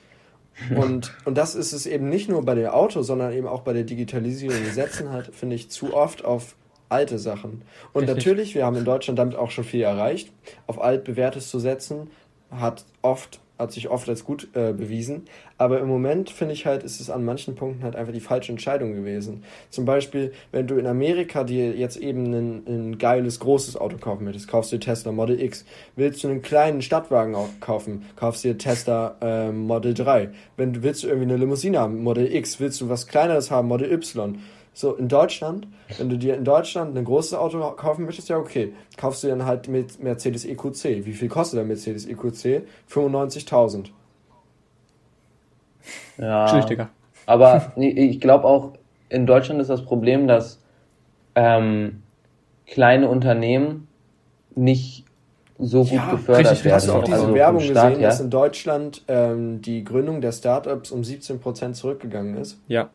Und, und das ist es eben nicht nur bei den Autos, sondern eben auch bei der Digitalisierung. Wir setzen halt, finde ich, zu oft auf alte Sachen. Und Richtig. natürlich, wir haben in Deutschland damit auch schon viel erreicht. Auf altbewährtes zu setzen, hat oft hat sich oft als gut äh, bewiesen. Aber im Moment finde ich halt, ist es an manchen Punkten halt einfach die falsche Entscheidung gewesen. Zum Beispiel, wenn du in Amerika dir jetzt eben ein, ein geiles, großes Auto kaufen möchtest, kaufst du dir Tesla Model X. Willst du einen kleinen Stadtwagen kaufen, kaufst du dir Tesla äh, Model 3. Wenn du willst du irgendwie eine Limousine haben, Model X. Willst du was kleineres haben, Model Y so, in Deutschland, wenn du dir in Deutschland ein großes Auto kaufen möchtest, ja okay, kaufst du dann halt mit Mercedes EQC. Wie viel kostet der Mercedes EQC? 95.000. Ja. Schlichtiger. Aber ich glaube auch, in Deutschland ist das Problem, dass ähm, kleine Unternehmen nicht so gut ja, gefördert richtig, werden. Hast du auch diese also Werbung Staat, gesehen, ja? dass in Deutschland ähm, die Gründung der Startups um 17% zurückgegangen ist? Ja.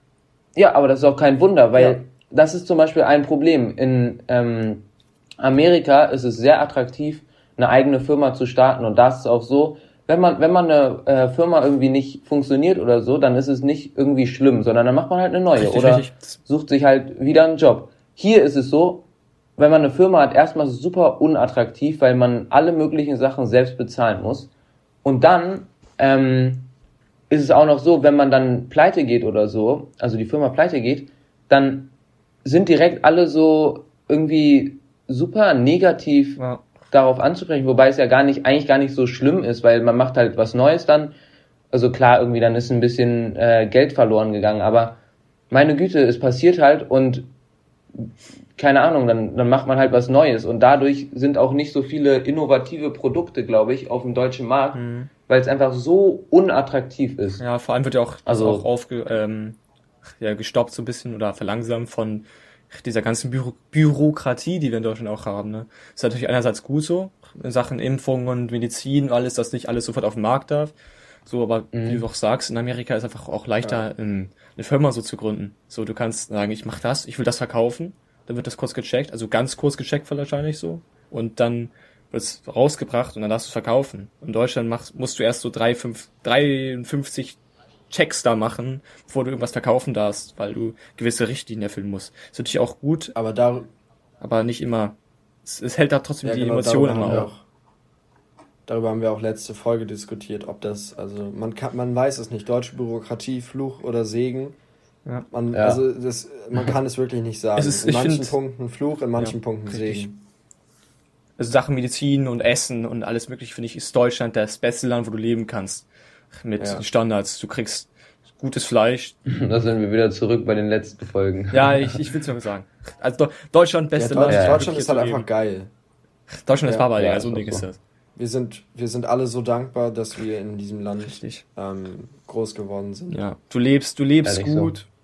Ja, aber das ist auch kein Wunder, weil ja. das ist zum Beispiel ein Problem. In ähm, Amerika ist es sehr attraktiv, eine eigene Firma zu starten und da ist es auch so, wenn man, wenn man eine äh, Firma irgendwie nicht funktioniert oder so, dann ist es nicht irgendwie schlimm, sondern dann macht man halt eine neue richtig, oder richtig. sucht sich halt wieder einen Job. Hier ist es so, wenn man eine Firma hat, erstmal super unattraktiv, weil man alle möglichen Sachen selbst bezahlen muss. Und dann ähm, ist es auch noch so, wenn man dann pleite geht oder so, also die Firma pleite geht, dann sind direkt alle so irgendwie super negativ ja. darauf anzusprechen, wobei es ja gar nicht, eigentlich gar nicht so schlimm ist, weil man macht halt was Neues dann. Also klar, irgendwie dann ist ein bisschen äh, Geld verloren gegangen, aber meine Güte, es passiert halt und keine Ahnung, dann, dann macht man halt was Neues und dadurch sind auch nicht so viele innovative Produkte, glaube ich, auf dem deutschen Markt, mhm weil es einfach so unattraktiv ist. Ja, vor allem wird ja auch, also, auch aufge, ähm, ja, gestoppt so ein bisschen oder verlangsamt von dieser ganzen Büro Bürokratie, die wir in Deutschland auch haben. Ne? Ist natürlich einerseits gut so, in Sachen Impfungen und Medizin, alles, dass nicht alles sofort auf den Markt darf. So, aber mhm. wie du auch sagst, in Amerika ist einfach auch leichter, ja. eine Firma so zu gründen. So, du kannst sagen, ich mach das, ich will das verkaufen, dann wird das kurz gecheckt, also ganz kurz gecheckt wahrscheinlich so. Und dann wird's rausgebracht und dann darfst du verkaufen. In Deutschland machst, musst du erst so drei, fünf, 53 Checks da machen, bevor du irgendwas verkaufen darfst, weil du gewisse Richtlinien erfüllen musst. ist natürlich auch gut, aber da, aber nicht immer. Es, es hält da trotzdem ja, die genau, Emotionen immer auch. Darüber haben wir auch letzte Folge diskutiert, ob das, also man kann, man weiß es nicht, deutsche Bürokratie, Fluch oder Segen. Ja. Man, ja. Also das, man kann es wirklich nicht sagen. Ist, in manchen find, Punkten Fluch, in manchen ja, Punkten richtig. Segen also Sachen Medizin und Essen und alles mögliche, finde ich, ist Deutschland das beste Land, wo du leben kannst. Mit ja. Standards. Du kriegst gutes Fleisch. Da sind wir wieder zurück bei den letzten Folgen. Ja, ich, ich will es nur sagen. Also Deutschland, beste ja, Land. Ja, Deutschland ist halt einfach geil. Deutschland ist Baba, ja, so ein Ding ist das. Wir sind, wir sind alle so dankbar, dass wir in diesem Land ähm, groß geworden sind. Ja, du lebst, du lebst gut. So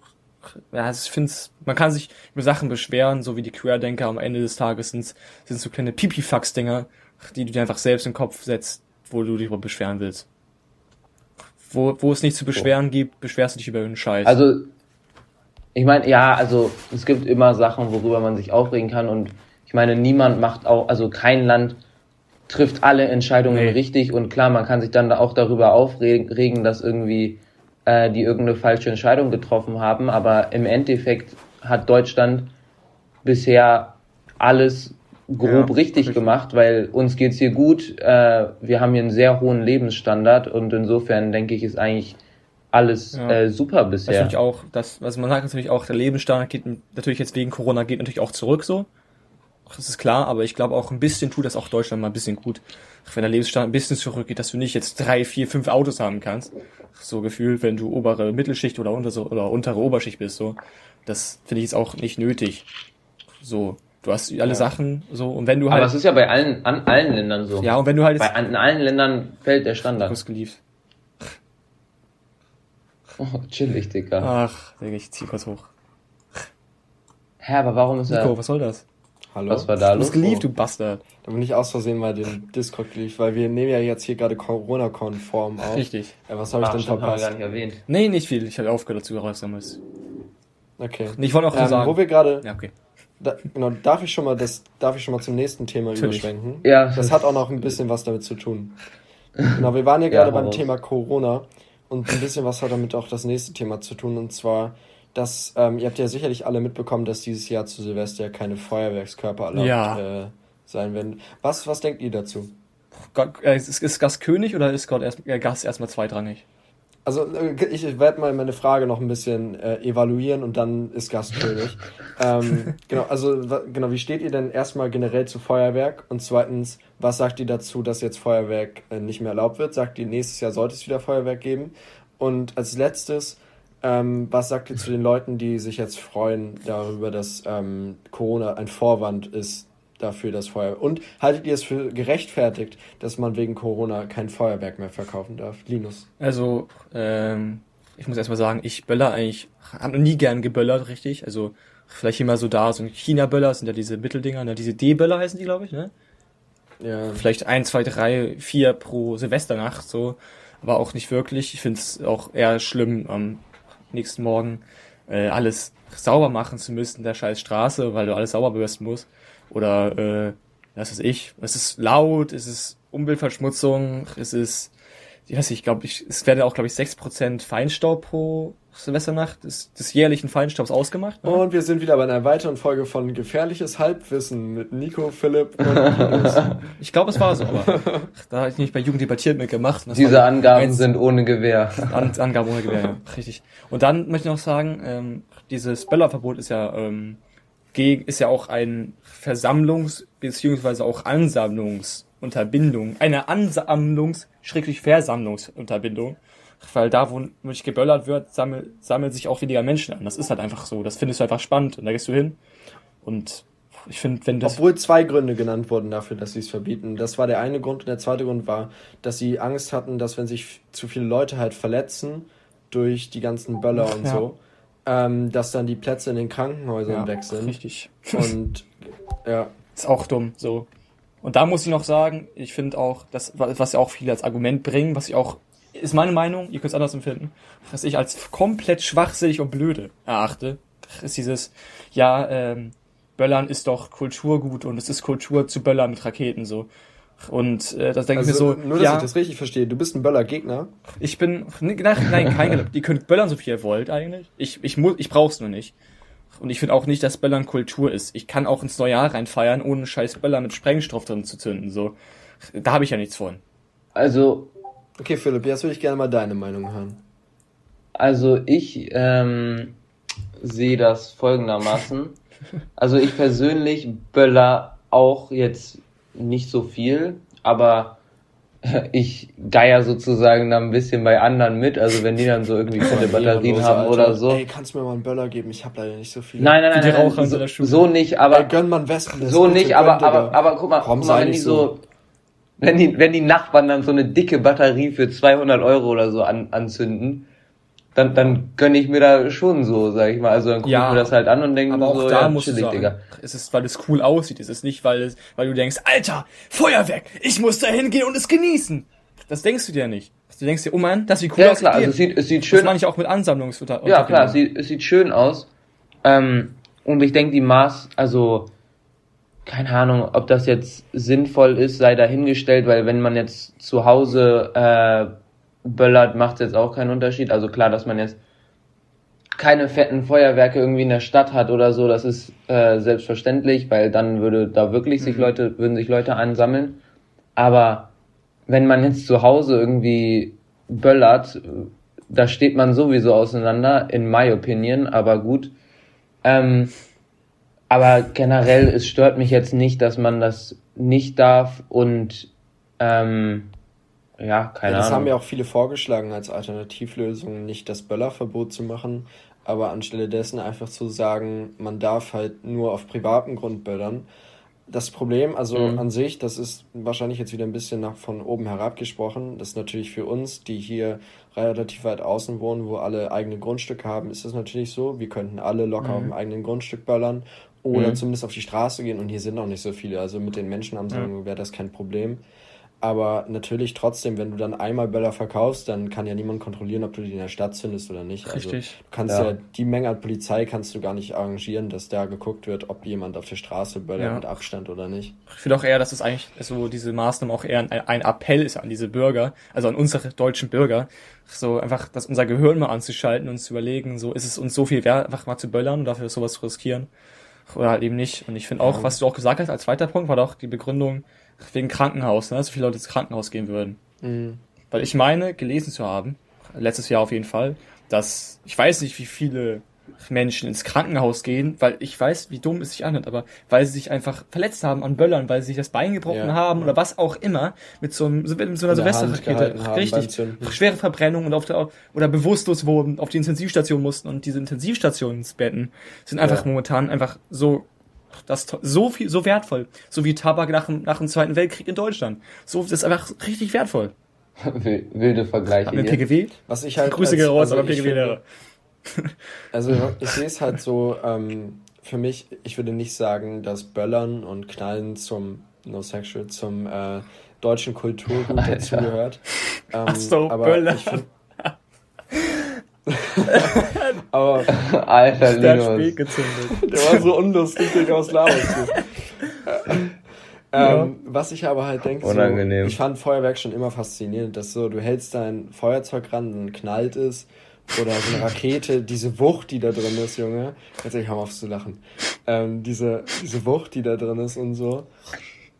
ja, ich finde man kann sich über Sachen beschweren, so wie die Querdenker am Ende des Tages sind, sind so kleine Pipifax-Dinger, die du dir einfach selbst in den Kopf setzt, wo du dich über beschweren willst. Wo, wo es nichts zu beschweren oh. gibt, beschwerst du dich über irgendeinen Scheiß. Also, ich meine, ja, also es gibt immer Sachen, worüber man sich aufregen kann und ich meine, niemand macht auch, also kein Land trifft alle Entscheidungen nee. richtig und klar, man kann sich dann auch darüber aufregen, dass irgendwie äh, die irgendeine falsche Entscheidung getroffen haben. Aber im Endeffekt hat Deutschland bisher alles grob ja, richtig, richtig, gemacht, weil uns geht's hier gut. Äh, wir haben hier einen sehr hohen Lebensstandard und insofern denke ich, ist eigentlich alles ja. äh, super bisher. Natürlich auch, das, was man sagt natürlich auch, der Lebensstandard geht natürlich jetzt wegen Corona geht natürlich auch zurück so. das ist klar, aber ich glaube auch ein bisschen tut das auch Deutschland mal ein bisschen gut. Wenn der Lebensstandard ein bisschen zurückgeht, dass du nicht jetzt drei, vier, fünf Autos haben kannst. So gefühlt, wenn du obere Mittelschicht oder, untere, oder untere Oberschicht bist, so. Das finde ich jetzt auch nicht nötig. So. Du hast alle ja. Sachen so und wenn du halt. Aber es ist ja bei allen, an allen Ländern so. Ja, und wenn du halt. Bei, in allen Ländern fällt der Standard. Du geliebt. Oh, chillig, Digga. Ach, Digga, ich zieh kurz hoch. Hä, aber warum ist er. Nico, was soll das? Hallo? Was war da los? Du bist geliebt, du Bastard. Da bin ich aus Versehen mal den Discord geliebt, weil wir nehmen ja jetzt hier gerade Corona-konform auf. Richtig. Ja, was habe ich denn verpasst? Haben wir gar nicht erwähnt. Nee, nicht viel. Ich habe aufgehört dazu raus damals. Okay. Ich wollte auch ähm, sagen. Wo wir gerade. Ja, okay. Da, genau, darf ich schon mal das, darf ich schon mal zum nächsten Thema Natürlich. überschwenken? Ja. Das, das hat auch noch ein bisschen was damit zu tun. Genau, wir waren ja gerade ja, beim Thema Corona und ein bisschen was hat damit auch das nächste Thema zu tun und zwar dass ähm, ihr habt ja sicherlich alle mitbekommen, dass dieses Jahr zu Silvester keine Feuerwerkskörper erlaubt ja. äh, sein werden. Was, was denkt ihr dazu? Gott, äh, ist, ist Gas König oder ist Gott erst, äh, Gas erstmal zweitrangig? Also äh, ich werde mal meine Frage noch ein bisschen äh, evaluieren und dann ist Gastkönig. ähm, genau, also genau, wie steht ihr denn erstmal generell zu Feuerwerk? Und zweitens, was sagt ihr dazu, dass jetzt Feuerwerk äh, nicht mehr erlaubt wird? Sagt ihr, nächstes Jahr sollte es wieder Feuerwerk geben? Und als letztes, ähm, was sagt ihr zu den Leuten, die sich jetzt freuen darüber, dass ähm, Corona ein Vorwand ist dafür, das Feuerwerk? Und haltet ihr es für gerechtfertigt, dass man wegen Corona kein Feuerwerk mehr verkaufen darf? Linus? Also, ähm, ich muss erstmal sagen, ich böller eigentlich, habe noch nie gern geböllert, richtig. Also, vielleicht immer so da, so ein China-Böller, sind ja diese Mitteldinger, ne? diese D-Böller heißen die, glaube ich, ne? Ja. Vielleicht ein, zwei, drei, vier pro Silvesternacht, so. Aber auch nicht wirklich. Ich finde es auch eher schlimm, am nächsten Morgen äh, alles sauber machen zu müssen, der scheiß Straße, weil du alles sauber bürsten musst. Oder, äh, was weiß ich, es ist laut, es ist Umweltverschmutzung, es ist, ich weiß nicht, ich glaube, ich, es werden auch, glaube ich, sechs Prozent Feinstaub pro Silvesternacht des, des jährlichen Feinstaubs ausgemacht. Ne? Und wir sind wieder bei einer weiteren Folge von Gefährliches Halbwissen mit Nico, Philipp und Ich glaube, es war so, aber da habe ich nicht bei Jugend debattiert mitgemacht. Diese Angaben sind ohne Gewehr. An, Angaben ohne Gewehr, ja, richtig. Und dann möchte ich noch sagen, ähm, dieses Böllerverbot ist ja ähm, gegen, ist ja auch ein Versammlungs- beziehungsweise auch Ansammlungsunterbindung, eine Ansammlungs-Versammlungsunterbindung weil da, wo nicht geböllert wird, sammel, sammeln sich auch weniger Menschen an. Das ist halt einfach so. Das findest du einfach spannend und da gehst du hin. Und ich finde, wenn das. Obwohl zwei Gründe genannt wurden dafür, dass sie es verbieten. Das war der eine Grund und der zweite Grund war, dass sie Angst hatten, dass wenn sich zu viele Leute halt verletzen durch die ganzen Böller und ja. so, ähm, dass dann die Plätze in den Krankenhäusern ja, weg sind. Richtig. Und ja. Ist auch dumm, so. Und da muss ich noch sagen, ich finde auch, das, was ja auch viele als Argument bringen, was ich auch ist meine Meinung, ihr könnt es anders empfinden, was ich als komplett schwachsinnig und blöde erachte, ist dieses, ja, ähm, Böllern ist doch Kulturgut und es ist Kultur zu böllern mit Raketen so. Und äh, das denke also, ich mir so. Nur, dass ja, ich das richtig verstehe. Du bist ein Böller-Gegner. Ich bin. Nein, nein kein Ihr könnt böllern, so viel ihr wollt eigentlich. Ich, ich, muss, ich brauch's nur nicht. Und ich finde auch nicht, dass Böllern Kultur ist. Ich kann auch ins neue Jahr reinfeiern, ohne scheiß Böller mit Sprengstoff drin zu zünden. So. Da habe ich ja nichts von. Also, Okay, Philipp, jetzt würde ich gerne mal deine Meinung hören. Also ich ähm, sehe das folgendermaßen. Also ich persönlich böller auch jetzt nicht so viel, aber ich geier sozusagen dann ein bisschen bei anderen mit, also wenn die dann so irgendwie fette Batterien haben Alter. oder so. Ey, kannst du mir mal einen Böller geben? Ich habe leider nicht so viel. Nein, nein, nein, nein, nein so, so, nicht, aber Ey, gönn man Wespen. So nicht, aber, aber, aber guck mal, guck mal wenn die so, so wenn die, wenn die Nachbarn dann so eine dicke Batterie für 200 Euro oder so an, anzünden, dann, dann gönne ich mir da schon so, sag ich mal. Also dann gucke ja, ich mir das halt an und denke aber so, auch da ja, musst chillig, du sagen, Digga. Es ist, weil es cool aussieht. Es ist nicht, weil, es, weil du denkst, Alter, Feuerwerk, ich muss da hingehen und es genießen. Das denkst du dir nicht. Du denkst dir, oh man, das sieht cool ja, aus. Ja klar, also es sieht, es sieht schön. Das meine ich auch mit Ansammlungsunter Ja klar, es sieht, es sieht schön aus. Ähm, und ich denke, die Maß, also keine Ahnung, ob das jetzt sinnvoll ist, sei dahingestellt, weil wenn man jetzt zu Hause äh, böllert, macht es jetzt auch keinen Unterschied. Also klar, dass man jetzt keine fetten Feuerwerke irgendwie in der Stadt hat oder so, das ist äh, selbstverständlich, weil dann würde da wirklich mhm. sich Leute, würden sich Leute ansammeln. Aber wenn man jetzt zu Hause irgendwie böllert, da steht man sowieso auseinander, in my opinion, aber gut. Ähm, aber generell, es stört mich jetzt nicht, dass man das nicht darf und ähm, ja, keine ja, das Ahnung. haben ja auch viele vorgeschlagen als Alternativlösung, nicht das Böllerverbot zu machen, aber anstelle dessen einfach zu sagen, man darf halt nur auf privatem Grund böllern. Das Problem, also mhm. an sich, das ist wahrscheinlich jetzt wieder ein bisschen nach von oben herab gesprochen. Das ist natürlich für uns, die hier relativ weit außen wohnen, wo alle eigene Grundstücke haben, ist das natürlich so. Wir könnten alle locker mhm. auf dem eigenen Grundstück böllern oder mhm. zumindest auf die Straße gehen und hier sind noch nicht so viele. Also mit den Menschenansammlungen ja. wäre das kein Problem. Aber natürlich trotzdem, wenn du dann einmal Böller verkaufst, dann kann ja niemand kontrollieren, ob du die in der Stadt zündest oder nicht. Also Richtig. Also, du kannst ja. ja. die Menge an Polizei kannst du gar nicht arrangieren, dass da geguckt wird, ob jemand auf der Straße Böller ja. mit Abstand oder nicht. Ich finde auch eher, dass es eigentlich so diese Maßnahme auch eher ein, ein Appell ist an diese Bürger, also an unsere deutschen Bürger, so einfach, dass unser Gehirn mal anzuschalten und zu überlegen, so ist es uns so viel wert, einfach mal zu böllern und dafür sowas zu riskieren oder halt eben nicht. Und ich finde auch, ja. was du auch gesagt hast als zweiter Punkt, war doch die Begründung wegen Krankenhaus, ne? so viele Leute ins Krankenhaus gehen würden. Mhm. Weil ich meine, gelesen zu haben, letztes Jahr auf jeden Fall, dass ich weiß nicht, wie viele Menschen ins Krankenhaus gehen, weil ich weiß, wie dumm es sich anhört, aber weil sie sich einfach verletzt haben an Böllern, weil sie sich das Bein gebrochen ja. haben oder was auch immer, mit so, einem, mit so einer Silvesterrakete. Richtig. Schwere Verbrennung und auf der, oder bewusstlos wurden, auf die Intensivstation mussten und diese Intensivstationsbetten sind einfach ja. momentan einfach so das so viel, so wertvoll. So wie Tabak nach, nach dem Zweiten Weltkrieg in Deutschland. So, das ist einfach richtig wertvoll. Wilde Vergleiche. Mit PGW? Was ich halt. Grüße gehen raus, also aber PGW-Lehrer. Also ich sehe es halt so, ähm, für mich, ich würde nicht sagen, dass Böllern und Knallen zum No Sexual, zum äh, deutschen Kulturgut dazugehört. Ähm, Ach so, aber Böllern. Aber Alter, der hat Spät gezündet. Der war so unlustig, den aus Laos. ähm, ja. Was ich aber halt denke, so, ich fand Feuerwerk schon immer faszinierend, dass so, du hältst dein Feuerzeug ran und knallt es oder so eine Rakete, diese Wucht, die da drin ist, Junge. Jetzt ich hör mal auf zu lachen. Ähm, diese, diese Wucht, die da drin ist und so.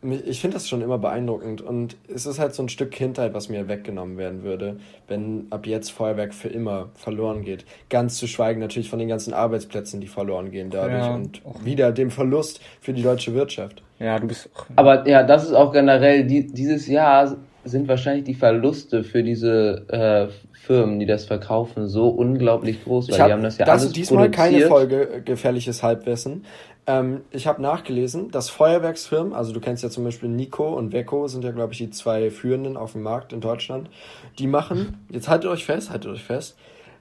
Ich finde das schon immer beeindruckend und es ist halt so ein Stück Kindheit, was mir weggenommen werden würde, wenn ab jetzt Feuerwerk für immer verloren geht. Ganz zu schweigen natürlich von den ganzen Arbeitsplätzen, die verloren gehen dadurch ja. und wieder dem Verlust für die deutsche Wirtschaft. Ja, du bist. Aber ja, das ist auch generell die, dieses Jahr sind wahrscheinlich die Verluste für diese äh, Firmen, die das verkaufen, so unglaublich groß, weil hab, die haben das ja das alles ist diesmal produziert. keine Folge äh, gefährliches Halbwissen. Ähm, ich habe nachgelesen, dass Feuerwerksfirmen, also du kennst ja zum Beispiel Nico und Weco, sind ja glaube ich die zwei führenden auf dem Markt in Deutschland, die machen, jetzt haltet euch fest, haltet euch fest,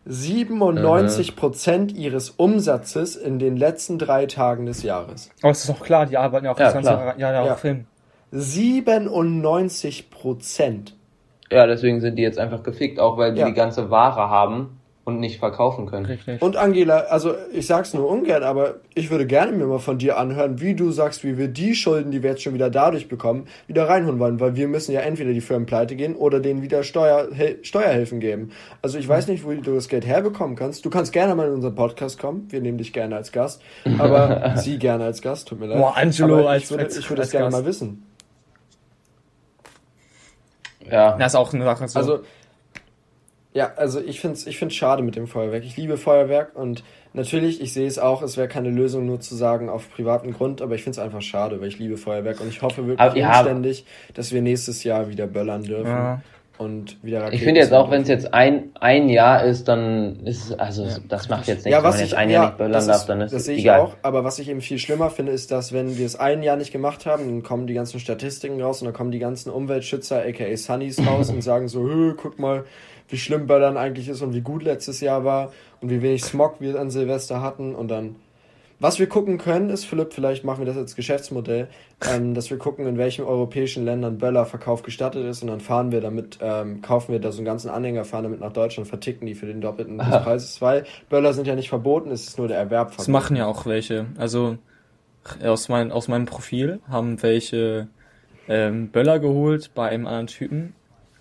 97 Prozent ihres Umsatzes in den letzten drei Tagen des Jahres. Aber es ist doch klar, die arbeiten ja auch ja, das ganze Jahr ja, ja, auf Film. 97 Prozent. Ja, deswegen sind die jetzt einfach gefickt, auch weil die ja. die ganze Ware haben und nicht verkaufen können. Richtig. Und Angela, also ich sag's nur ungern, aber ich würde gerne mir mal von dir anhören, wie du sagst, wie wir die Schulden, die wir jetzt schon wieder dadurch bekommen, wieder reinholen wollen, weil wir müssen ja entweder die Firmen pleite gehen oder denen wieder Steuer, Steuerhilfen geben. Also ich weiß nicht, wo du das Geld herbekommen kannst. Du kannst gerne mal in unseren Podcast kommen. Wir nehmen dich gerne als Gast, aber sie gerne als Gast. Tut mir leid. Boah, Angelo aber als ich würde, ich würde es gerne mal wissen. Ja. Das ist auch eine Sache. So. Also, ja, also ich finde es ich find's schade mit dem Feuerwerk. Ich liebe Feuerwerk und natürlich, ich sehe es auch, es wäre keine Lösung nur zu sagen auf privaten Grund, aber ich finde es einfach schade, weil ich liebe Feuerwerk und ich hoffe wirklich aber, ja, inständig, dass wir nächstes Jahr wieder böllern dürfen. Ja und wieder Raketen Ich finde jetzt auch, wenn es jetzt ein, ein Jahr ist, dann ist es, also ja. das macht jetzt nichts. Ja, was wenn man jetzt ein Jahr nicht böllern darf, dann ist das sehe ich egal. auch, aber was ich eben viel schlimmer finde, ist, dass wenn wir es ein Jahr nicht gemacht haben, dann kommen die ganzen Statistiken raus und dann kommen die ganzen Umweltschützer, aka Sunnies raus und sagen so, guck mal, wie schlimm Böllern eigentlich ist und wie gut letztes Jahr war und wie wenig Smog wir an Silvester hatten und dann was wir gucken können, ist, Philipp, vielleicht machen wir das als Geschäftsmodell, ähm, dass wir gucken, in welchen europäischen Ländern Böllerverkauf gestattet ist und dann fahren wir damit, ähm, kaufen wir da so einen ganzen Anhänger, fahren damit nach Deutschland, verticken die für den doppelten des Preises, weil Böller sind ja nicht verboten, es ist nur der Erwerb verboten. Das machen ja auch welche. Also aus, mein, aus meinem Profil haben welche ähm, Böller geholt bei einem anderen Typen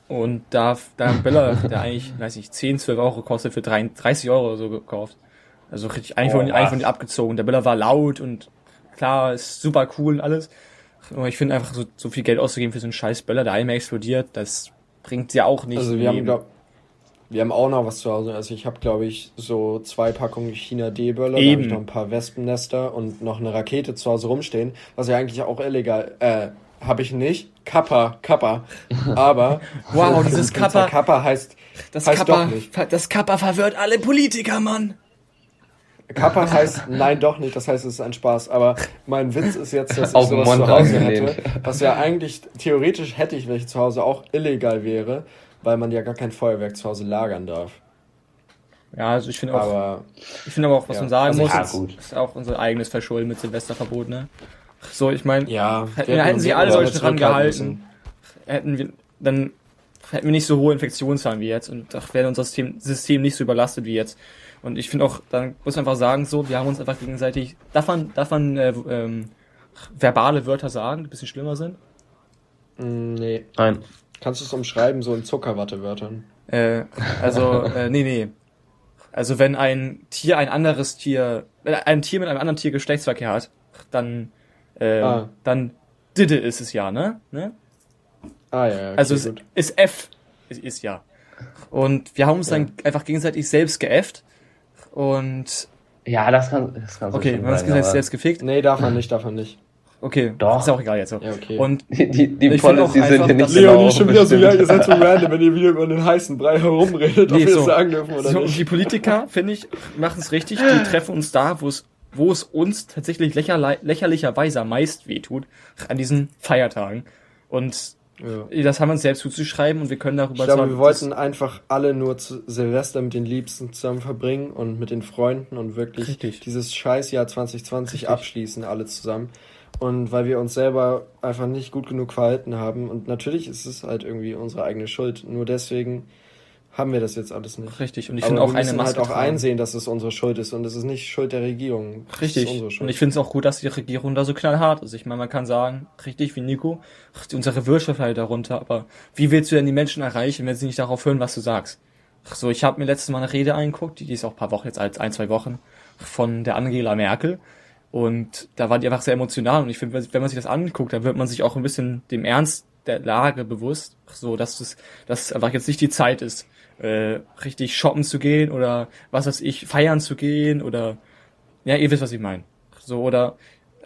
und da, da Böller, der eigentlich, weiß ich, 10, 12 Euro kostet, für 30 Euro oder so gekauft. Also richtig, eigentlich, oh, von, eigentlich von abgezogen. Der Böller war laut und klar, ist super cool und alles. Aber ich finde einfach so, so viel Geld auszugeben für so einen scheiß Böller, der einmal explodiert, das bringt ja auch nicht. Also wir haben, glaub, wir haben auch noch was zu Hause. Also ich habe, glaube ich, so zwei Packungen China D-Böller, da habe ich noch ein paar Wespennester und noch eine Rakete zu Hause rumstehen, was ja eigentlich auch illegal, äh, habe ich nicht. Kappa, Kappa. Aber wow, dieses Kappa. Kappa heißt das heißt Kappa, doch nicht. Das Kappa verwirrt alle Politiker, Mann. Kappa heißt nein doch nicht, das heißt es ist ein Spaß. Aber mein Witz ist jetzt, dass ich sowas zu Hause hätte, was ja eigentlich theoretisch hätte ich welche zu Hause auch illegal wäre, weil man ja gar kein Feuerwerk zu Hause lagern darf. Ja, also ich finde auch, aber, ich finde aber auch, was ja. man sagen also, muss, ja, ist, ist, auch unser eigenes Verschulden mit Silvesterverbot, ne? So, ich meine, ja, hätten, hätten sie alle solche dran gehalten, hätten wir, dann hätten wir nicht so hohe Infektionszahlen wie jetzt und da wäre unser System, System nicht so überlastet wie jetzt. Und ich finde auch, dann muss man einfach sagen, so, wir haben uns einfach gegenseitig, darf man, darf man äh, ähm, verbale Wörter sagen, die ein bisschen schlimmer sind? Mm, nee. Nein. Kannst du es umschreiben, so in Zuckerwattewörtern? Äh, also, äh, nee, nee. Also wenn ein Tier ein anderes Tier, wenn ein Tier mit einem anderen Tier Geschlechtsverkehr hat, dann, äh, ah. dann Didde ist es ja, ne? ne? Ah ja, okay, Also es ist F, ist, ist ja. Und wir haben uns ja. dann einfach gegenseitig selbst geäfft und ja, das kann, das kann so Okay, man hat es selbst gefickt. Nee, darf man nicht, darf man nicht. Okay, Doch. ist auch egal jetzt so. Ja, okay. Und die, die, die Policy sind ja nicht Leon ist schon wieder so, ja, ihr seid so random, wenn ihr wieder über den heißen Brei herumredet, nee, ob wir so. es sagen dürfen oder so, nicht. Und die Politiker, finde ich, machen es richtig, die treffen uns da, wo es wo es uns tatsächlich lächerlicherweise am meist wehtut, an diesen Feiertagen. Und ja. Das haben wir uns selbst zuzuschreiben und wir können darüber Ich glaube, wir wollten einfach alle nur zu Silvester mit den Liebsten zusammen verbringen und mit den Freunden und wirklich Richtig. dieses Scheißjahr 2020 Richtig. abschließen, alle zusammen. Und weil wir uns selber einfach nicht gut genug verhalten haben. Und natürlich ist es halt irgendwie unsere eigene Schuld. Nur deswegen haben wir das jetzt alles nicht. Richtig. Und ich finde auch eine Maske halt auch tragen. einsehen, dass es unsere Schuld ist und es ist nicht Schuld der Regierung. Richtig. Und ich finde es auch gut, dass die Regierung da so knallhart ist. Ich meine, man kann sagen, richtig wie Nico, unsere Wirtschaft halt darunter, aber wie willst du denn die Menschen erreichen, wenn sie nicht darauf hören, was du sagst? So, ich habe mir letztes Mal eine Rede eingeguckt, die ist auch ein paar Wochen jetzt als ein, zwei Wochen von der Angela Merkel. Und da war die einfach sehr emotional. Und ich finde, wenn man sich das anguckt, dann wird man sich auch ein bisschen dem Ernst der Lage bewusst, so dass es, dass es einfach jetzt nicht die Zeit ist, äh, richtig shoppen zu gehen oder was weiß ich, feiern zu gehen oder ja, ihr wisst, was ich meine. So, oder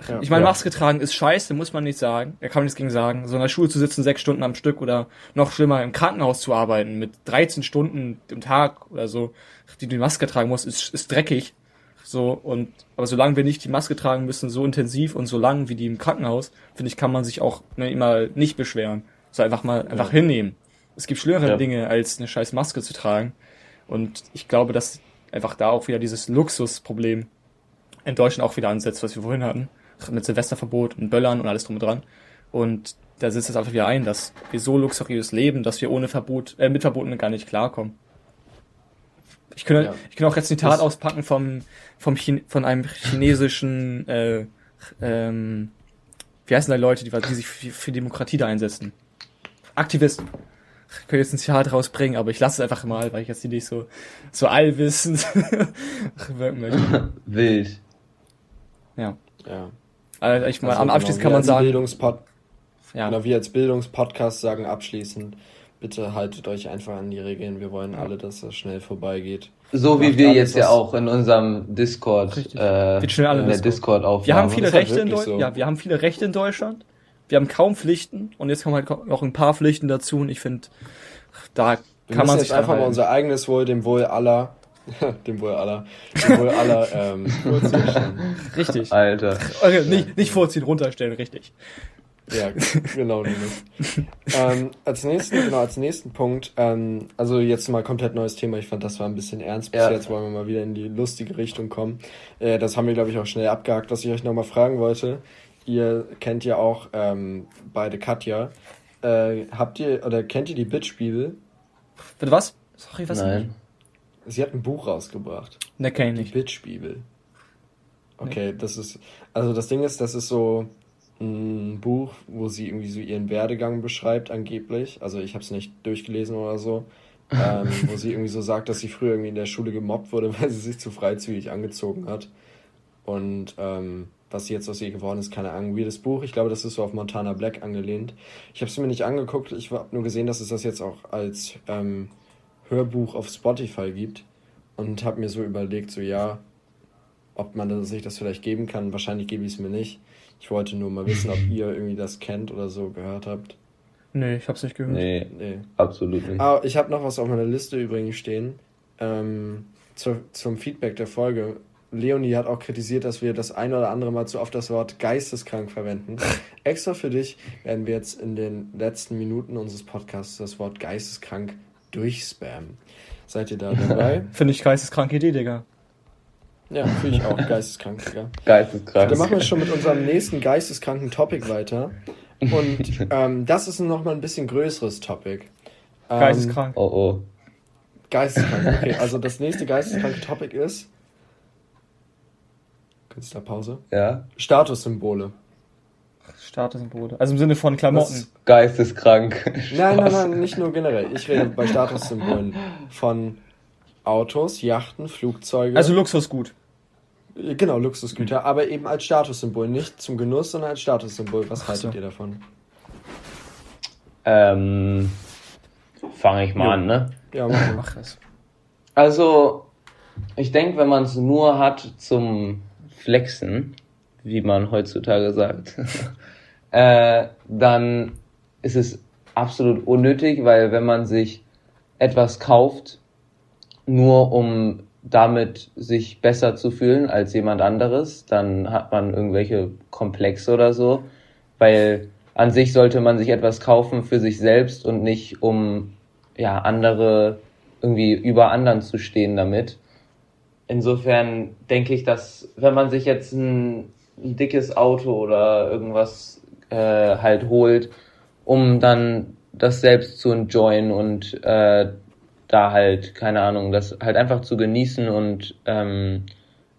ja, ich meine, ja. Maske tragen ist scheiße, muss man nicht sagen. Da kann man nichts gegen sagen. So in der Schule zu sitzen, sechs Stunden am Stück oder noch schlimmer im Krankenhaus zu arbeiten mit 13 Stunden im Tag oder so, die du die Maske tragen musst, ist, ist dreckig. So, und, aber solange wir nicht die Maske tragen müssen, so intensiv und so lang wie die im Krankenhaus, finde ich, kann man sich auch ne, immer nicht beschweren. So einfach mal, einfach ja. hinnehmen. Es gibt schlimmere ja. Dinge, als eine scheiß Maske zu tragen. Und ich glaube, dass einfach da auch wieder dieses Luxusproblem in Deutschland auch wieder ansetzt, was wir vorhin hatten. Mit Silvesterverbot und Böllern und alles drum und dran. Und da setzt es einfach wieder ein, dass wir so luxuriös leben, dass wir ohne Verbot, äh, mit Verboten gar nicht klarkommen. Ich könnte, ja. ich könnte auch jetzt ein Zitat auspacken vom, vom Chine, von einem chinesischen, äh, ähm, wie heißen da Leute, die, die sich für, für Demokratie da einsetzen? Aktivisten könnte jetzt ein Zitat rausbringen, aber ich lasse es einfach mal, weil ich jetzt nicht so, so allwissend wirken möchte. Wild. Ja. Ja. Also ich mal, also, am Abschluss genau, kann man sagen. Bildungspod ja. Genau, wir als Bildungspodcast sagen abschließend, bitte haltet euch einfach an die Regeln. Wir wollen alle, dass das schnell vorbeigeht. So wie wir jetzt ja auch in unserem Discord, äh, in der Discord aufnehmen. Wir haben viele Rechte in Deutschland. So. Ja, wir haben viele Rechte in Deutschland wir haben kaum Pflichten und jetzt kommen halt noch ein paar Pflichten dazu und ich finde, da wir kann man sich jetzt einfach mal unser eigenes Wohl, dem Wohl aller, dem Wohl aller, dem Wohl aller, ähm, Richtig. Alter. Okay, nicht, nicht vorziehen, runterstellen, richtig. Ja, genau. ähm, als nächsten, genau, als nächsten Punkt, ähm, also jetzt mal komplett neues Thema. Ich fand, das war ein bisschen ernst. Bis ja. jetzt wollen wir mal wieder in die lustige Richtung kommen. Äh, das haben wir, glaube ich, auch schnell abgehakt. Was ich euch nochmal fragen wollte, ihr kennt ja auch ähm, beide Katja. Äh, habt ihr oder kennt ihr die Bitch-Bibel? Bitte was? Sorry, was? Nein. Sie hat ein Buch rausgebracht. Ne, kenn ich nicht. Die Bitch-Bibel. Okay, nee. das ist. Also das Ding ist, das ist so ein Buch, wo sie irgendwie so ihren Werdegang beschreibt, angeblich. Also ich habe es nicht durchgelesen oder so. ähm, wo sie irgendwie so sagt, dass sie früher irgendwie in der Schule gemobbt wurde, weil sie sich zu freizügig angezogen hat. Und ähm, was jetzt aus ihr geworden ist, keine Ahnung. Weirdes Buch. Ich glaube, das ist so auf Montana Black angelehnt. Ich habe es mir nicht angeguckt. Ich habe nur gesehen, dass es das jetzt auch als ähm, Hörbuch auf Spotify gibt und habe mir so überlegt, so ja, ob man sich das vielleicht geben kann. Wahrscheinlich gebe ich es mir nicht. Ich wollte nur mal wissen, ob ihr irgendwie das kennt oder so gehört habt. Nee, ich hab's nicht gehört. Nee, nee. absolut nicht. Ah, ich habe noch was auf meiner Liste übrigens stehen. Ähm, zu, zum Feedback der Folge. Leonie hat auch kritisiert, dass wir das ein oder andere Mal zu oft das Wort geisteskrank verwenden. Extra für dich werden wir jetzt in den letzten Minuten unseres Podcasts das Wort geisteskrank durchspammen. Seid ihr da dabei? Finde ich geisteskranke Idee, Digga. Ja, finde ich auch geisteskrank, Digga. Geisteskrank. Dann machen wir schon mit unserem nächsten geisteskranken Topic weiter. Und ähm, das ist nochmal ein bisschen größeres Topic. Ähm, Geisteskrank. Oh oh. Geisteskrank, okay. Also das nächste geisteskranke Topic ist. Künstlerpause. Ja. Statussymbole. Statussymbole. Also im Sinne von Klamotten. Geisteskrank. Nein, nein, nein, nicht nur generell. Ich rede bei Statussymbolen von Autos, Yachten, Flugzeuge. Also Luxusgut. Genau, Luxusgüter, mhm. aber eben als Statussymbol, nicht zum Genuss, sondern als Statussymbol. Was haltet so. ihr davon? Ähm, fange ich mal jo. an, ne? Ja, mach, mach es. Also, ich denke, wenn man es nur hat zum Flexen, wie man heutzutage sagt, äh, dann ist es absolut unnötig, weil wenn man sich etwas kauft, nur um damit sich besser zu fühlen als jemand anderes, dann hat man irgendwelche Komplexe oder so, weil an sich sollte man sich etwas kaufen für sich selbst und nicht um ja andere irgendwie über anderen zu stehen damit. Insofern denke ich, dass wenn man sich jetzt ein, ein dickes Auto oder irgendwas äh, halt holt, um dann das selbst zu enjoyen und äh, da halt, keine Ahnung, das halt einfach zu genießen und ähm,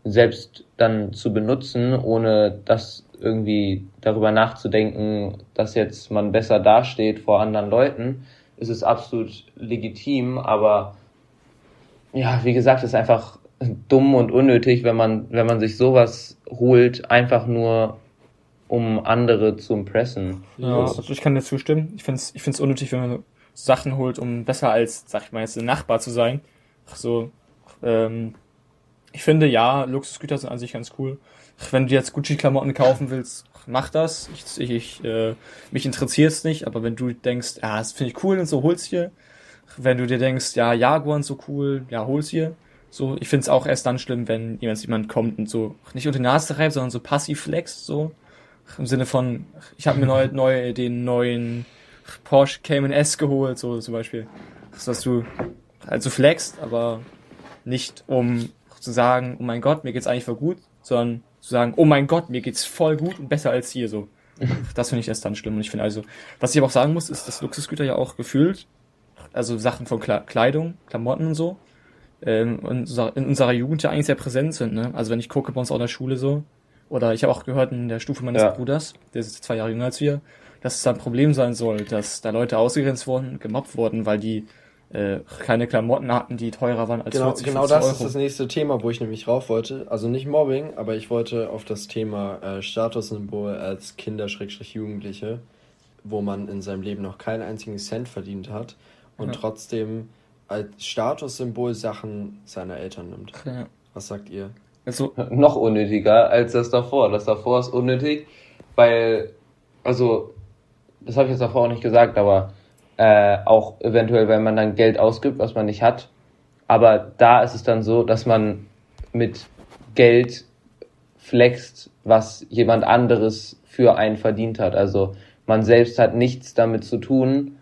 selbst dann zu benutzen, ohne das irgendwie darüber nachzudenken, dass jetzt man besser dasteht vor anderen Leuten, ist es absolut legitim, aber ja, wie gesagt, ist einfach dumm und unnötig, wenn man, wenn man sich sowas holt, einfach nur um andere zu impressen. Ja, also ich kann dir zustimmen. Ich finde es ich find's unnötig, wenn man Sachen holt, um besser als, sag ich mal, jetzt ein Nachbar zu sein. Ach so, ähm, ich finde ja, Luxusgüter sind an sich ganz cool. Wenn du jetzt Gucci-Klamotten kaufen willst, mach das. Ich, ich, ich äh, mich interessiert's nicht, aber wenn du denkst, ja, das finde ich cool und so, hol's hier. Wenn du dir denkst, ja, Jaguar und so cool, ja, hol's hier. So, ich find's auch erst dann schlimm, wenn jemand, jemand kommt und so nicht unter die Nase reibt, sondern so passiv flext, so. Im Sinne von, ich habe mir neu, neu den neuen Porsche Cayman S geholt, so zum Beispiel. Das, dass du halt so flexst, aber nicht um zu sagen, oh mein Gott, mir geht's eigentlich voll gut, sondern zu sagen, oh mein Gott, mir geht's voll gut und besser als hier so. Das finde ich erst dann schlimm. Und ich finde also, was ich aber auch sagen muss, ist, dass Luxusgüter ja auch gefühlt, also Sachen von Kleidung, Klamotten und so, ähm, in unserer Jugend ja eigentlich sehr präsent sind. Ne? Also wenn ich gucke bei uns auch in der Schule so, oder ich habe auch gehört in der Stufe meines ja. Bruders, der ist zwei Jahre jünger als wir, dass es da ein Problem sein soll, dass da Leute ausgegrenzt wurden, gemobbt wurden, weil die äh, keine Klamotten hatten, die teurer waren als genau, 40, Genau das Euro. ist das nächste Thema, wo ich nämlich rauf wollte. Also nicht Mobbing, aber ich wollte auf das Thema äh, Statussymbol als Kinder-Jugendliche, wo man in seinem Leben noch keinen einzigen Cent verdient hat und ja. trotzdem als Statussymbol Sachen seiner Eltern nimmt. Ja. Was sagt ihr? Also, noch unnötiger als das davor. Das davor ist unnötig, weil, also das habe ich jetzt davor auch nicht gesagt, aber äh, auch eventuell, wenn man dann Geld ausgibt, was man nicht hat. Aber da ist es dann so, dass man mit Geld flext, was jemand anderes für einen verdient hat. Also man selbst hat nichts damit zu tun,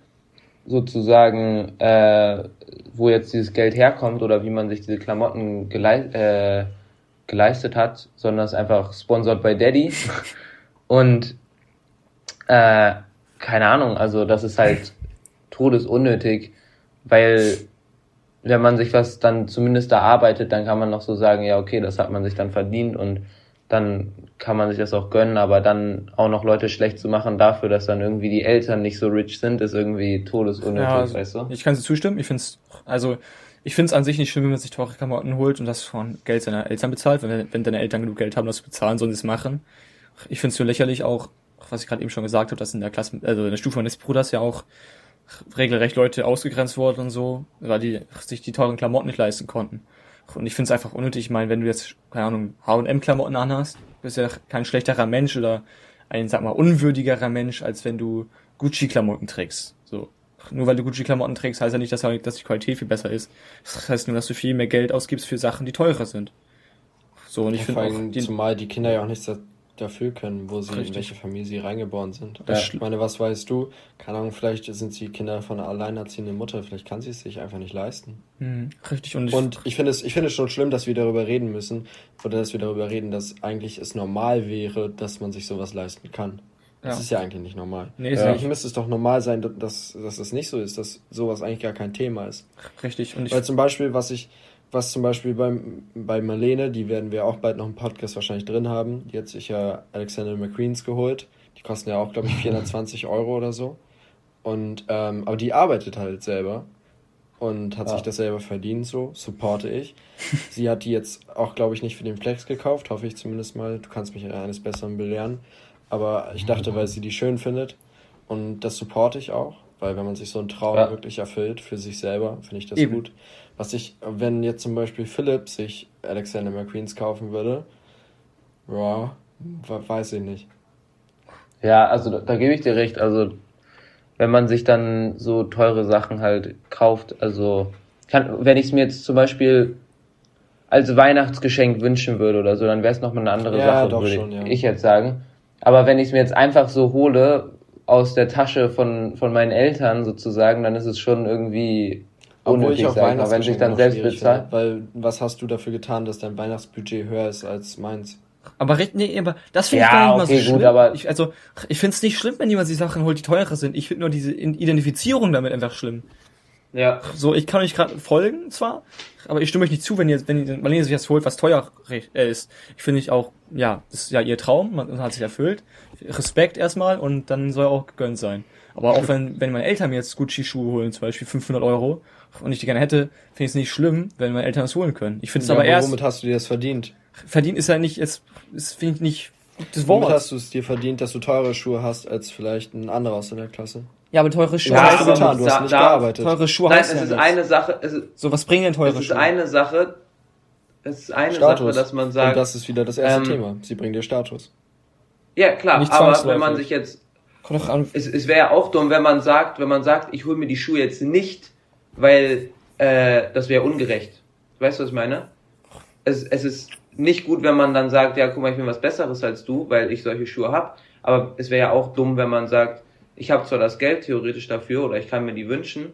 sozusagen, äh, wo jetzt dieses Geld herkommt oder wie man sich diese Klamotten gelei äh, geleistet hat, sondern es ist einfach sponsored by Daddy. Und äh, keine Ahnung, also das ist halt todesunnötig, weil wenn man sich was dann zumindest erarbeitet, dann kann man noch so sagen, ja, okay, das hat man sich dann verdient und dann kann man sich das auch gönnen, aber dann auch noch Leute schlecht zu machen dafür, dass dann irgendwie die Eltern nicht so rich sind, ist irgendwie todesunnötig, ja, also, weißt du? Ich kann sie zustimmen, ich finde es, also ich finde es an sich nicht schlimm, wenn man sich teure Klamotten holt und das von Geld seiner Eltern bezahlt, wenn, wenn deine Eltern genug Geld haben, das zu bezahlen, sollen sie es machen. Ich finde es so lächerlich auch, was ich gerade eben schon gesagt habe, dass in der Klasse, also in der Stufe meines Bruders ja auch regelrecht Leute ausgegrenzt wurden und so, weil die sich die teuren Klamotten nicht leisten konnten. Und ich finde es einfach unnötig. Ich meine, wenn du jetzt, keine Ahnung, H&M-Klamotten anhast, bist du ja kein schlechterer Mensch oder ein, sag mal, unwürdigerer Mensch, als wenn du Gucci-Klamotten trägst. So. Nur weil du Gucci-Klamotten trägst, heißt ja nicht, dass, dass die Qualität viel besser ist. Das heißt nur, dass du viel mehr Geld ausgibst für Sachen, die teurer sind. So, und ich finde auch, die, zumal die Kinder ja auch nichts dafür können, wo sie, Richtig. in welche Familie sie reingeboren sind. Ja. Ich meine, was weißt du? Keine Ahnung, vielleicht sind sie Kinder von einer alleinerziehenden Mutter, vielleicht kann sie es sich einfach nicht leisten. Mhm. Richtig. Und ich, und ich finde es, ich finde es schon schlimm, dass wir darüber reden müssen, oder dass wir darüber reden, dass eigentlich es normal wäre, dass man sich sowas leisten kann. Ja. Das ist ja eigentlich nicht normal. Nee, ja. Eigentlich müsste es doch normal sein, dass, dass das nicht so ist, dass sowas eigentlich gar kein Thema ist. Richtig. Und ich Weil zum Beispiel, was ich, was zum Beispiel beim, bei Marlene, die werden wir auch bald noch im Podcast wahrscheinlich drin haben, die hat sich ja Alexander McQueens geholt. Die kosten ja auch, glaube ich, 420 Euro oder so. Und, ähm, aber die arbeitet halt selber und hat ja. sich das selber verdient, so, supporte ich. Sie hat die jetzt auch, glaube ich, nicht für den Flex gekauft, hoffe ich zumindest mal. Du kannst mich eines Besseren belehren. Aber ich dachte, weil sie die schön findet und das supporte ich auch, weil wenn man sich so einen Traum ja. wirklich erfüllt für sich selber, finde ich das Eben. gut. Was ich, wenn jetzt zum Beispiel Philipp sich Alexander McQueens kaufen würde, ja, weiß ich nicht. Ja, also da, da gebe ich dir recht. Also wenn man sich dann so teure Sachen halt kauft, also kann, wenn ich es mir jetzt zum Beispiel als Weihnachtsgeschenk wünschen würde oder so, dann wäre es nochmal eine andere ja, Sache, würde schon, ja. ich jetzt sagen. Aber wenn ich es mir jetzt einfach so hole aus der Tasche von, von meinen Eltern sozusagen, dann ist es schon irgendwie unnötig, ich auch sag mal, wenn sich dann selbst bezahlt. Weil was hast du dafür getan, dass dein Weihnachtsbudget höher ist als meins? Aber, nee, aber das finde ja, ich gar nicht okay, mal so schlimm. Gut, aber ich, also, ich finde es nicht schlimm, wenn jemand sich Sachen holt, die teurer sind. Ich finde nur diese Identifizierung damit einfach schlimm. Ja. So, ich kann euch gerade folgen zwar, aber ich stimme euch nicht zu, wenn ihr, wenn ihr, Marlene sich das holt, was teuer äh, ist. Ich finde ich auch, ja, das ist ja ihr Traum, man hat sich erfüllt. Respekt erstmal und dann soll auch gegönnt sein. Aber auch wenn, wenn meine Eltern mir jetzt Gucci-Schuhe holen, zum Beispiel 500 Euro, und ich die gerne hätte, finde ich es nicht schlimm, wenn meine Eltern das holen können. Ich finde es ja, aber erst. Womit hast du dir das verdient? Verdient ist ja nicht, jetzt, ist, finde ich nicht das Wort. Womit hast du es dir verdient, dass du teure Schuhe hast als vielleicht ein anderer aus deiner Klasse? Ja, aber teure Schuhe ja, hast du getan, du hast nicht da, gearbeitet. Teure Schuhe Nein, es ist ja eine Sache. Es ist, so, was bringen denn teure Schuhe? Es ist eine Sache, es ist eine Status. Sache, dass man sagt. Und das ist wieder das erste ähm, Thema. Sie bringen dir Status. Ja, klar, nicht aber wenn man sich jetzt. Es, es wäre ja auch dumm, wenn man sagt, wenn man sagt, ich hole mir die Schuhe jetzt nicht, weil äh, das wäre ungerecht. Weißt du, was ich meine? Es, es ist nicht gut, wenn man dann sagt, ja, guck mal, ich bin was Besseres als du, weil ich solche Schuhe hab. Aber es wäre ja auch dumm, wenn man sagt, ich habe zwar das Geld theoretisch dafür oder ich kann mir die wünschen,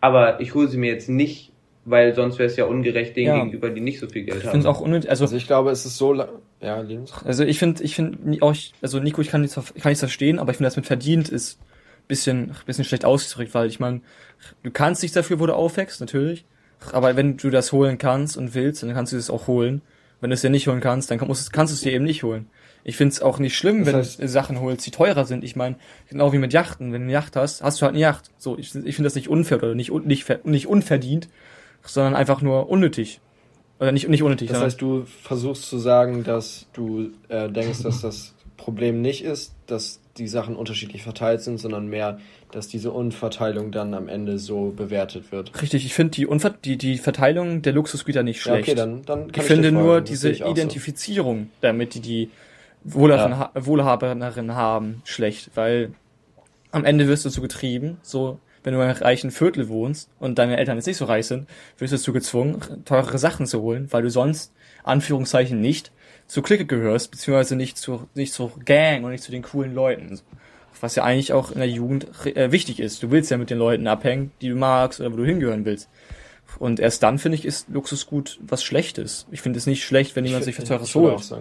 aber ich hole sie mir jetzt nicht, weil sonst wäre es ja ungerecht denen ja. gegenüber, die nicht so viel Geld ich haben. Auch unnötig, also, also ich glaube, es ist so, ja, Linus. Also ich finde, ich finde auch, also Nico, ich kann nichts, kann nichts verstehen, aber ich finde, das mit verdient ist bisschen, bisschen schlecht ausgedrückt, weil ich meine, du kannst dich dafür, wo du aufwächst, natürlich, aber wenn du das holen kannst und willst, dann kannst du es auch holen. Wenn du es dir nicht holen kannst, dann kannst du es dir eben nicht holen. Ich finde es auch nicht schlimm, das heißt, wenn du Sachen holst, die teurer sind. Ich meine, genau wie mit Yachten. Wenn du eine Yacht hast, hast du halt eine Yacht. So, ich, ich finde das nicht unfair oder nicht, nicht, nicht unverdient, sondern einfach nur unnötig. Oder nicht, nicht unnötig. Das heißt, du versuchst zu sagen, dass du äh, denkst, dass das Problem nicht ist, dass die Sachen unterschiedlich verteilt sind, sondern mehr, dass diese Unverteilung dann am Ende so bewertet wird. Richtig, ich finde die, die, die Verteilung der Luxusgüter nicht schlecht. Ja, okay, dann, dann kann ich, ich finde nur diese Identifizierung, so. damit die die ja. Wohlhaberinnen haben, schlecht, weil am Ende wirst du dazu getrieben, so wenn du in einem reichen Viertel wohnst und deine Eltern jetzt nicht so reich sind, wirst du dazu gezwungen, teurere Sachen zu holen, weil du sonst, Anführungszeichen, nicht zur Clique gehörst, beziehungsweise nicht zur, nicht zur Gang und nicht zu den coolen Leuten. Was ja eigentlich auch in der Jugend äh, wichtig ist. Du willst ja mit den Leuten abhängen, die du magst oder wo du hingehören willst. Und erst dann, finde ich, ist Luxusgut was Schlechtes. Ich finde es nicht schlecht, wenn jemand sich was Teures holt.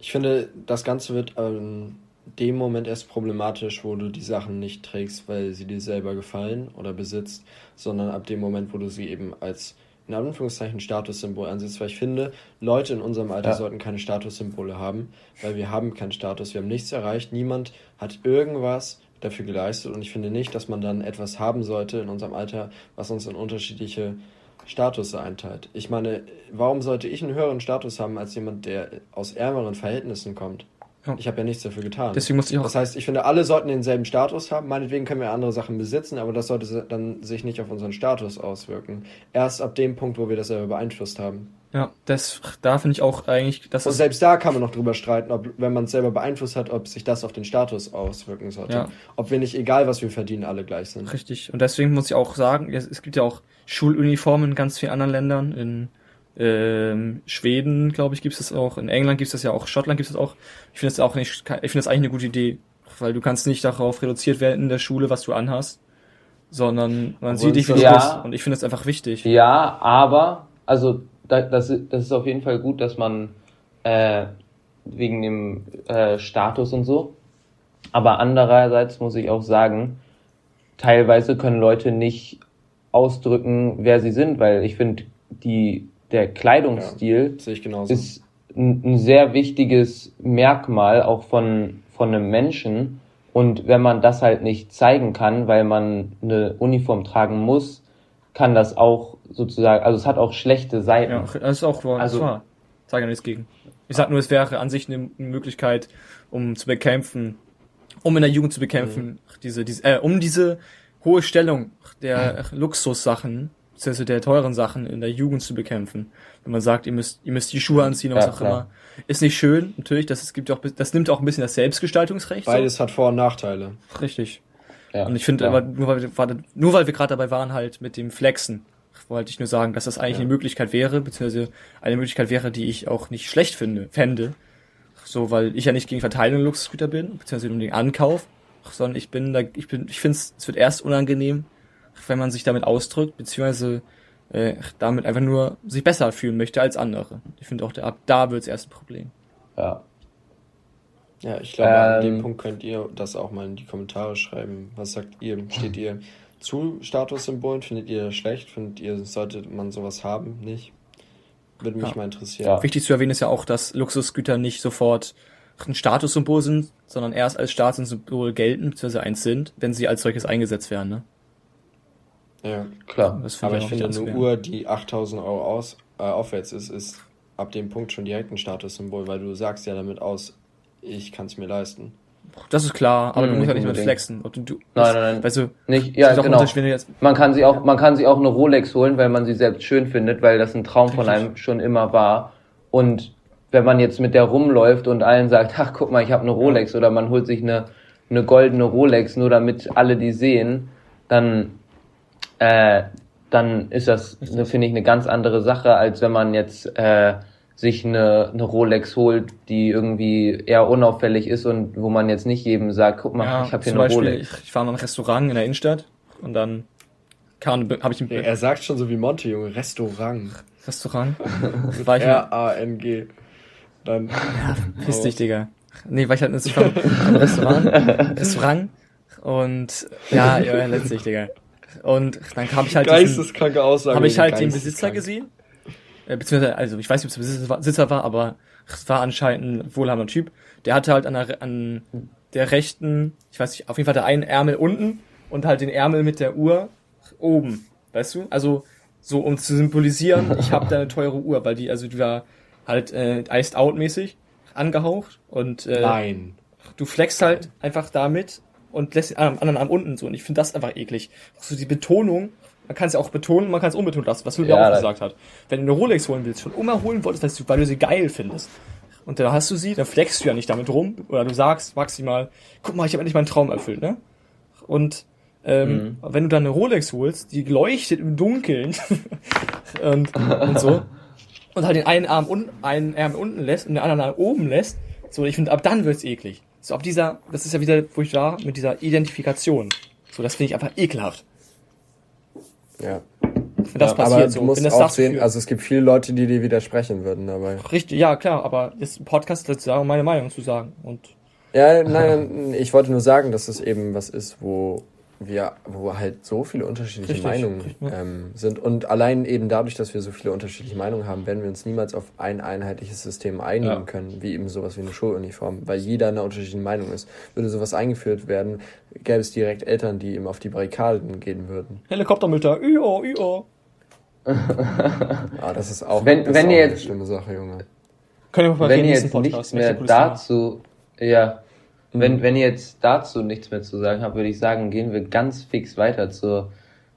Ich finde, das Ganze wird in dem Moment erst problematisch, wo du die Sachen nicht trägst, weil sie dir selber gefallen oder besitzt, sondern ab dem Moment, wo du sie eben als in Anführungszeichen Statussymbol ansetzt, weil ich finde, Leute in unserem Alter ja. sollten keine Statussymbole haben, weil wir haben keinen Status, wir haben nichts erreicht, niemand hat irgendwas dafür geleistet. Und ich finde nicht, dass man dann etwas haben sollte in unserem Alter, was uns in unterschiedliche Status einteilt. Ich meine, warum sollte ich einen höheren Status haben als jemand, der aus ärmeren Verhältnissen kommt? Ja. Ich habe ja nichts dafür getan. Deswegen muss ich auch. Das heißt, ich finde, alle sollten denselben Status haben. Meinetwegen können wir andere Sachen besitzen, aber das sollte dann sich nicht auf unseren Status auswirken. Erst ab dem Punkt, wo wir das selber beeinflusst haben. Ja, das, da finde ich auch eigentlich, dass Und selbst da kann man noch drüber streiten, ob, wenn man es selber beeinflusst hat, ob sich das auf den Status auswirken sollte. Ja. Ob wir nicht, egal was wir verdienen, alle gleich sind. Richtig. Und deswegen muss ich auch sagen, es gibt ja auch Schuluniformen in ganz vielen anderen Ländern. In ähm, Schweden, glaube ich, gibt es das auch. In England gibt es das ja auch. Schottland gibt es das auch. Ich finde das auch nicht, ich finde das eigentlich eine gute Idee. Weil du kannst nicht darauf reduziert werden in der Schule, was du anhast. Sondern man sieht dich, wie du ja, bist. Und ich finde das einfach wichtig. Ja, aber, also das, das ist auf jeden Fall gut, dass man äh, wegen dem äh, Status und so. Aber andererseits muss ich auch sagen, teilweise können Leute nicht ausdrücken, wer sie sind, weil ich finde, die der Kleidungsstil ja, ist ein, ein, sehr wichtiges Merkmal auch von von einem Menschen. Und wenn man das halt nicht zeigen kann, weil man eine Uniform tragen muss, kann das auch sozusagen, also es hat auch schlechte Seiten. Ja, das ist auch wahr. Also, wahr. Sag ja nichts gegen. Ich sag nur, es wäre an sich eine Möglichkeit, um zu bekämpfen, um in der Jugend zu bekämpfen, mhm. diese, diese, äh, um diese hohe Stellung der mhm. Luxussachen, beziehungsweise der teuren Sachen in der Jugend zu bekämpfen. Wenn man sagt, ihr müsst, ihr müsst die Schuhe anziehen, was ja, auch klar. immer. Ist nicht schön, natürlich, das, es gibt auch, das nimmt auch ein bisschen das Selbstgestaltungsrecht. Beides so. hat Vor- und Nachteile. Richtig. Ja, und ich finde, aber nur weil wir, nur weil wir gerade dabei waren, halt mit dem Flexen, wollte ich nur sagen, dass das eigentlich ja. eine Möglichkeit wäre, beziehungsweise eine Möglichkeit wäre, die ich auch nicht schlecht finde, fände. So, weil ich ja nicht gegen Verteilung Luxusgüter bin, beziehungsweise um den Ankauf, sondern ich bin da, ich bin, ich finde es wird erst unangenehm, wenn man sich damit ausdrückt, beziehungsweise äh, damit einfach nur sich besser fühlen möchte als andere. Ich finde auch, ab da wird es erst ein Problem. Ja. Ja, ich glaube, ähm, an dem ähm. Punkt könnt ihr das auch mal in die Kommentare schreiben. Was sagt ihr? Steht ihr zu Statussymbolen? Findet ihr schlecht? Findet ihr, sollte man sowas haben? Nicht? Würde mich ja. mal interessieren. Ja. Wichtig zu erwähnen ist ja auch, dass Luxusgüter nicht sofort ein Statussymbol sind, sondern erst als Statussymbol gelten, beziehungsweise eins sind, wenn sie als solches eingesetzt werden. Ne? Ja, klar. Aber ich finde, eine Uhr, die 8000 Euro aus, äh, aufwärts ist, ist ab dem Punkt schon direkt ein Statussymbol, weil du sagst ja damit aus, ich kann es mir leisten. Das ist klar, aber hm, du musst ja nicht mit flexen. Du, du, nein, nein, nein. Weißt du, nicht, ja, genau. Man kann sie auch, man kann sie auch eine Rolex holen, weil man sie selbst schön findet, weil das ein Traum von einem schon immer war. Und wenn man jetzt mit der rumläuft und allen sagt, ach guck mal, ich habe eine Rolex, oder man holt sich eine, eine goldene Rolex, nur damit alle die sehen, dann, äh, dann ist das, finde ich, eine ganz andere Sache, als wenn man jetzt äh, sich eine, eine Rolex holt, die irgendwie eher unauffällig ist und wo man jetzt nicht jedem sagt, guck mal, ja, ich habe hier eine Beispiel, Rolex. Ich, ich war in einem Restaurant in der Innenstadt und dann kam, habe ich... Ja, er sagt schon so wie Monte, Junge, Restaurant. Restaurant? R-A-N-G. Dann... Ja, piss dich, Digga. Nee, weil ich halt ich war im Restaurant, Restaurant und ja, ja, letztlich, Digga. Und dann kam ich halt... Geisteskranke Aussage. Habe ich halt den Besitzer gesehen äh, beziehungsweise, also ich weiß nicht, ob es Besitzer war, aber es war anscheinend ein wohlhabender Typ. Der hatte halt an der, an der rechten, ich weiß nicht, auf jeden Fall der einen Ärmel unten und halt den Ärmel mit der Uhr oben, weißt du? Also so um zu symbolisieren, ich habe da eine teure Uhr, weil die, also die war halt äh, iced out mäßig angehaucht und äh, Nein. du flexst halt einfach damit und lässt den anderen Arm unten so und ich finde das einfach eklig. So die Betonung man kann es ja auch betonen, man kann es unbetont lassen, was Julia ja, auch gesagt hat. Wenn du eine Rolex holen willst, schon immer holen wolltest, weil du sie geil findest. Und dann hast du sie, dann flexst du ja nicht damit rum. Oder du sagst maximal, guck mal, ich habe endlich meinen Traum erfüllt, ne? Und ähm, mhm. wenn du dann eine Rolex holst, die leuchtet im Dunkeln und, und so, und halt den einen Arm unten, einen Arm unten lässt und den anderen Arm oben lässt, so, ich finde, ab dann wird's eklig. So, ab dieser, das ist ja wieder, wo ich da, mit dieser Identifikation. So, das finde ich einfach ekelhaft. Ja. Wenn das ja, passiert aber so. Du musst auch sehen, also es gibt viele Leute, die dir widersprechen würden dabei. Richtig, ja klar, aber ist ein Podcast sozusagen meine Meinung zu sagen und. Ja, nein, ich wollte nur sagen, dass es eben was ist, wo wir, wo halt so viele unterschiedliche Richtig, Meinungen ähm, sind. Und allein eben dadurch, dass wir so viele unterschiedliche Meinungen haben, werden wir uns niemals auf ein einheitliches System einigen ja. können, wie eben sowas wie eine Schuluniform, weil jeder einer unterschiedlichen Meinung ist. Würde sowas eingeführt werden, gäbe es direkt Eltern, die ihm auf die Barrikaden gehen würden. Helikoptermütter, io, io. ah, das ist auch, wenn, das wenn ist auch ihr jetzt, schlimme Sache, Junge. Können wir mal wenn ihr jetzt Podcast, nicht mehr dazu Ja. Mhm. Wenn, wenn ihr jetzt dazu nichts mehr zu sagen habt, würde ich sagen, gehen wir ganz fix weiter zur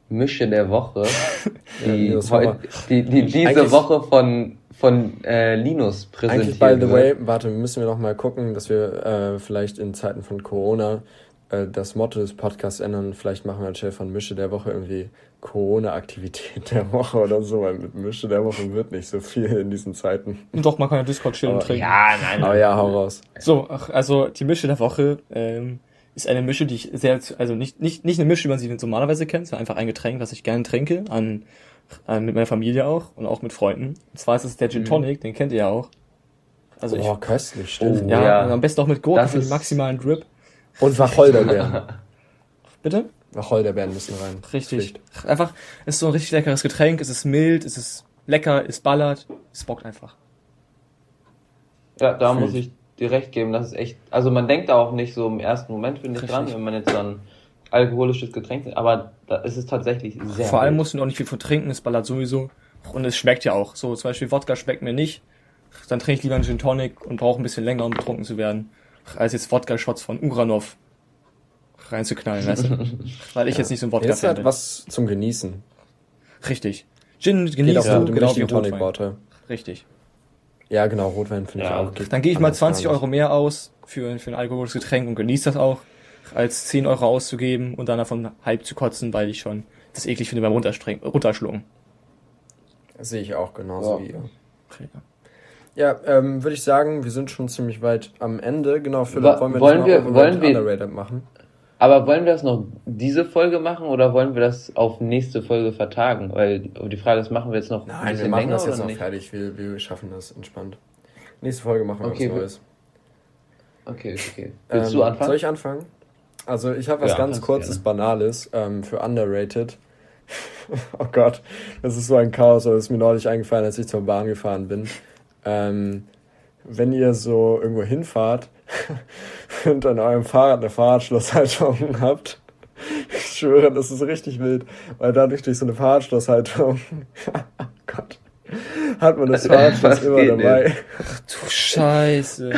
Mische der Woche, die, ja, heut, die, die diese Eigentlich Woche von, von äh, Linus präsentiert Eigentlich, by the way, warte, müssen wir noch mal gucken, dass wir äh, vielleicht in Zeiten von Corona äh, das Motto des Podcasts ändern. Vielleicht machen wir anstelle von Mische der Woche irgendwie Corona-Aktivität der Woche oder so, weil mit Mische der Woche wird nicht so viel in diesen Zeiten. Doch, man kann ja Discord chillen und trinken. Ja, nein, nein. Aber ja, hau raus. So, ach, also die Mische der Woche ähm, ist eine Mische, die ich sehr, also nicht, nicht, nicht eine Mische, wie man sie normalerweise kennt, sondern einfach ein Getränk, was ich gerne trinke, an, an mit meiner Familie auch und auch mit Freunden. Und zwar ist es der Gin mhm. Tonic, mhm. den kennt ihr ja auch. Also oh, ich, köstlich, stimmt. Oh, ja, ja. am besten auch mit Gurken für den maximalen Drip. Und Wacholderbeeren. Bitte? Wacholderbeeren müssen rein. Richtig. Pflicht. Einfach, ist so ein richtig leckeres Getränk, es ist mild, es ist lecker, es ballert, es bockt einfach. Ja, da Fühlt. muss ich dir recht geben, das ist echt, also man denkt da auch nicht so im ersten Moment, finde ich, dran, wenn man jetzt so ein alkoholisches Getränk, aber da ist es tatsächlich sehr Vor allem musst du auch nicht viel von trinken, es ballert sowieso und es schmeckt ja auch. So, zum Beispiel Wodka schmeckt mir nicht, dann trinke ich lieber einen Gin Tonic und brauche ein bisschen länger, um betrunken zu werden, als jetzt Wodka-Shots von Uranov reinzuknallen, weißt du? Weil ich ja. jetzt nicht so ein Wodka Jetzt halt was zum Genießen. Richtig. Gin genießen, ja, genau wie Tonic Water. Richtig. Ja, genau, Rotwein finde ja. ich auch. Geht Dann gehe ich mal 20 Euro mehr aus für, für ein alkoholisches Getränk und genieße das auch, als 10 Euro auszugeben und dann davon halb zu kotzen, weil ich schon das eklig finde beim Runterschlucken. Sehe ich auch genauso ja. wie ihr. Okay. Ja, ähm, würde ich sagen, wir sind schon ziemlich weit am Ende. Genau, Philipp, wollen wir wollen wir, wollen wir, machen? Aber wollen wir das noch diese Folge machen oder wollen wir das auf nächste Folge vertagen? Weil die Frage ist, machen wir jetzt noch Nein, wir machen das jetzt noch nicht? fertig. Wir, wir schaffen das entspannt. Nächste Folge machen wir okay, was Neues. Okay, okay. Willst ähm, du anfangen? Soll ich anfangen? Also ich habe was ja, ganz kurzes, Banales ähm, für Underrated. oh Gott, das ist so ein Chaos, aber das ist mir neulich eingefallen, als ich zur Bahn gefahren bin. Ähm, wenn ihr so irgendwo hinfahrt und an eurem Fahrrad eine Fahrradschlosshalterung habt. Ich schwöre, das ist richtig wild, weil dadurch durch so eine Fahrradschlosshalterung, oh Gott, hat man das Fahrradschloss immer dabei. Ach du Scheiße.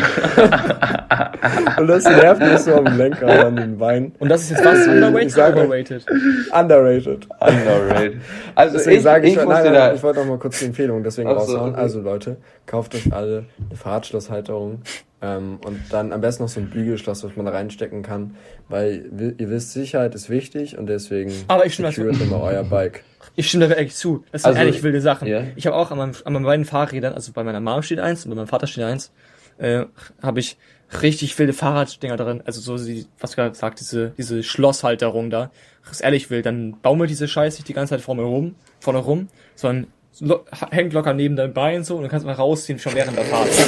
Und das nervt mich so am Lenker an den Beinen. Und das ist jetzt was? Underrated oder overrated? Underrated. Underrated. Also deswegen ich, sage ich, ich, nein, nein, ich wollte noch mal kurz die Empfehlung deswegen so, raushauen. Okay. Also Leute, kauft euch alle eine Fahrradschlosshalterung. Ähm, und dann am besten noch so ein Bügelschloss, was man da reinstecken kann. Weil ihr wisst, Sicherheit ist wichtig und deswegen Aber ich immer euer Bike. Ich stimme da ehrlich zu. Das sind also, ehrlich wilde Sachen. Yeah. Ich habe auch an, meinem, an meinen beiden Fahrrädern, also bei meiner Mom steht eins und bei meinem Vater steht eins, äh, habe ich richtig wilde Fahrraddinger drin. Also so, die, was du gerade gesagt diese, diese Schlosshalterung da. Das ist ehrlich wild. Dann baumelt diese Scheiße nicht die ganze Zeit vor mir rum, vorne rum, sondern lo hängt locker neben deinem Bein so und du kannst mal rausziehen schon während der Fahrt.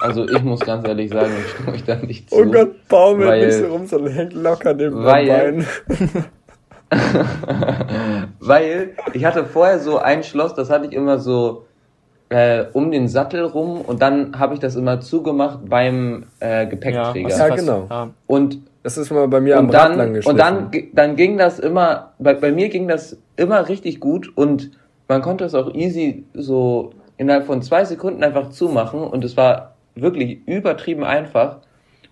Also ich muss ganz ehrlich sagen, ich stimme euch da nicht zu. Oh Gott, baumelt nicht so rum, sondern hängt locker neben deinem Bein. weil ich hatte vorher so ein Schloss, das hatte ich immer so äh, um den Sattel rum und dann habe ich das immer zugemacht beim äh, Gepäckträger. Ja, ja genau. Ja. Und das ist immer bei mir am dann, Rad lang Und dann, dann ging das immer, bei, bei mir ging das immer richtig gut und man konnte es auch easy so innerhalb von zwei Sekunden einfach zumachen und es war wirklich übertrieben einfach.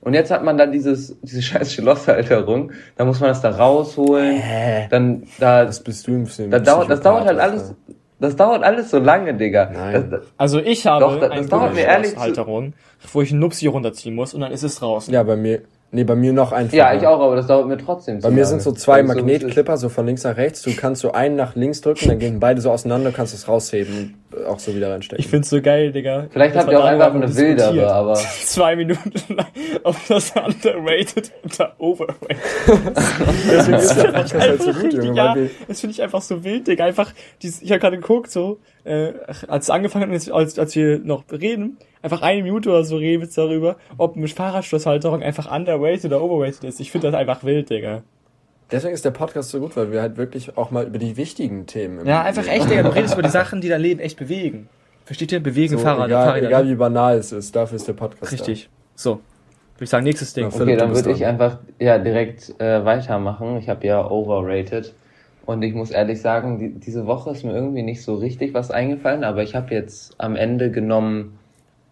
Und jetzt hat man dann dieses, diese scheiß Schlosshalterung, da muss man das da rausholen, äh, dann da. Das bist du im Film. Da dauert, das dauert halt alles, das dauert alles so lange, Digga. Nein. Das, also ich habe doch, das, eine das dauert mir ehrlich Halterung, wo ich einen Nupsi runterziehen muss und dann ist es raus. Ja, bei mir, Nee, bei mir noch ein. Ja, ich auch, aber das dauert mir trotzdem. Bei mir sind so zwei Magnetklipper, so von links nach rechts. Du kannst so einen nach links drücken, dann gehen beide so auseinander, kannst es rausheben auch so wieder reinstecken. Ich find's so geil, Digga. Vielleicht habt ihr auch einfach eine wildere, aber. Zwei Minuten lang auf das underrated oder overrated. Deswegen ist der Podcast halt so gut, Junge. Ja, das finde ich einfach so wild, Digga. Einfach, dieses, ich habe gerade geguckt, so, äh, als es angefangen hat, als, als wir noch reden, einfach eine Minute oder so reden darüber, ob eine Fahrradschlosshalterung einfach underrated oder overrated ist. Ich finde das einfach wild, Digga. Deswegen ist der Podcast so gut, weil wir halt wirklich auch mal über die wichtigen Themen. Ja, einfach echt, Digga. Du redest über die Sachen, die dein Leben echt bewegen. Versteht ihr? Bewegen so, Fahrrad. Egal, Fahrräder, egal wie banal es ist, dafür ist der Podcast. Richtig. Da. So. Würde ich sagen, nächstes Ding. okay, dann würde ich einfach ja direkt äh, weitermachen. Ich habe ja overrated. Und ich muss ehrlich sagen, die, diese Woche ist mir irgendwie nicht so richtig was eingefallen, aber ich habe jetzt am Ende genommen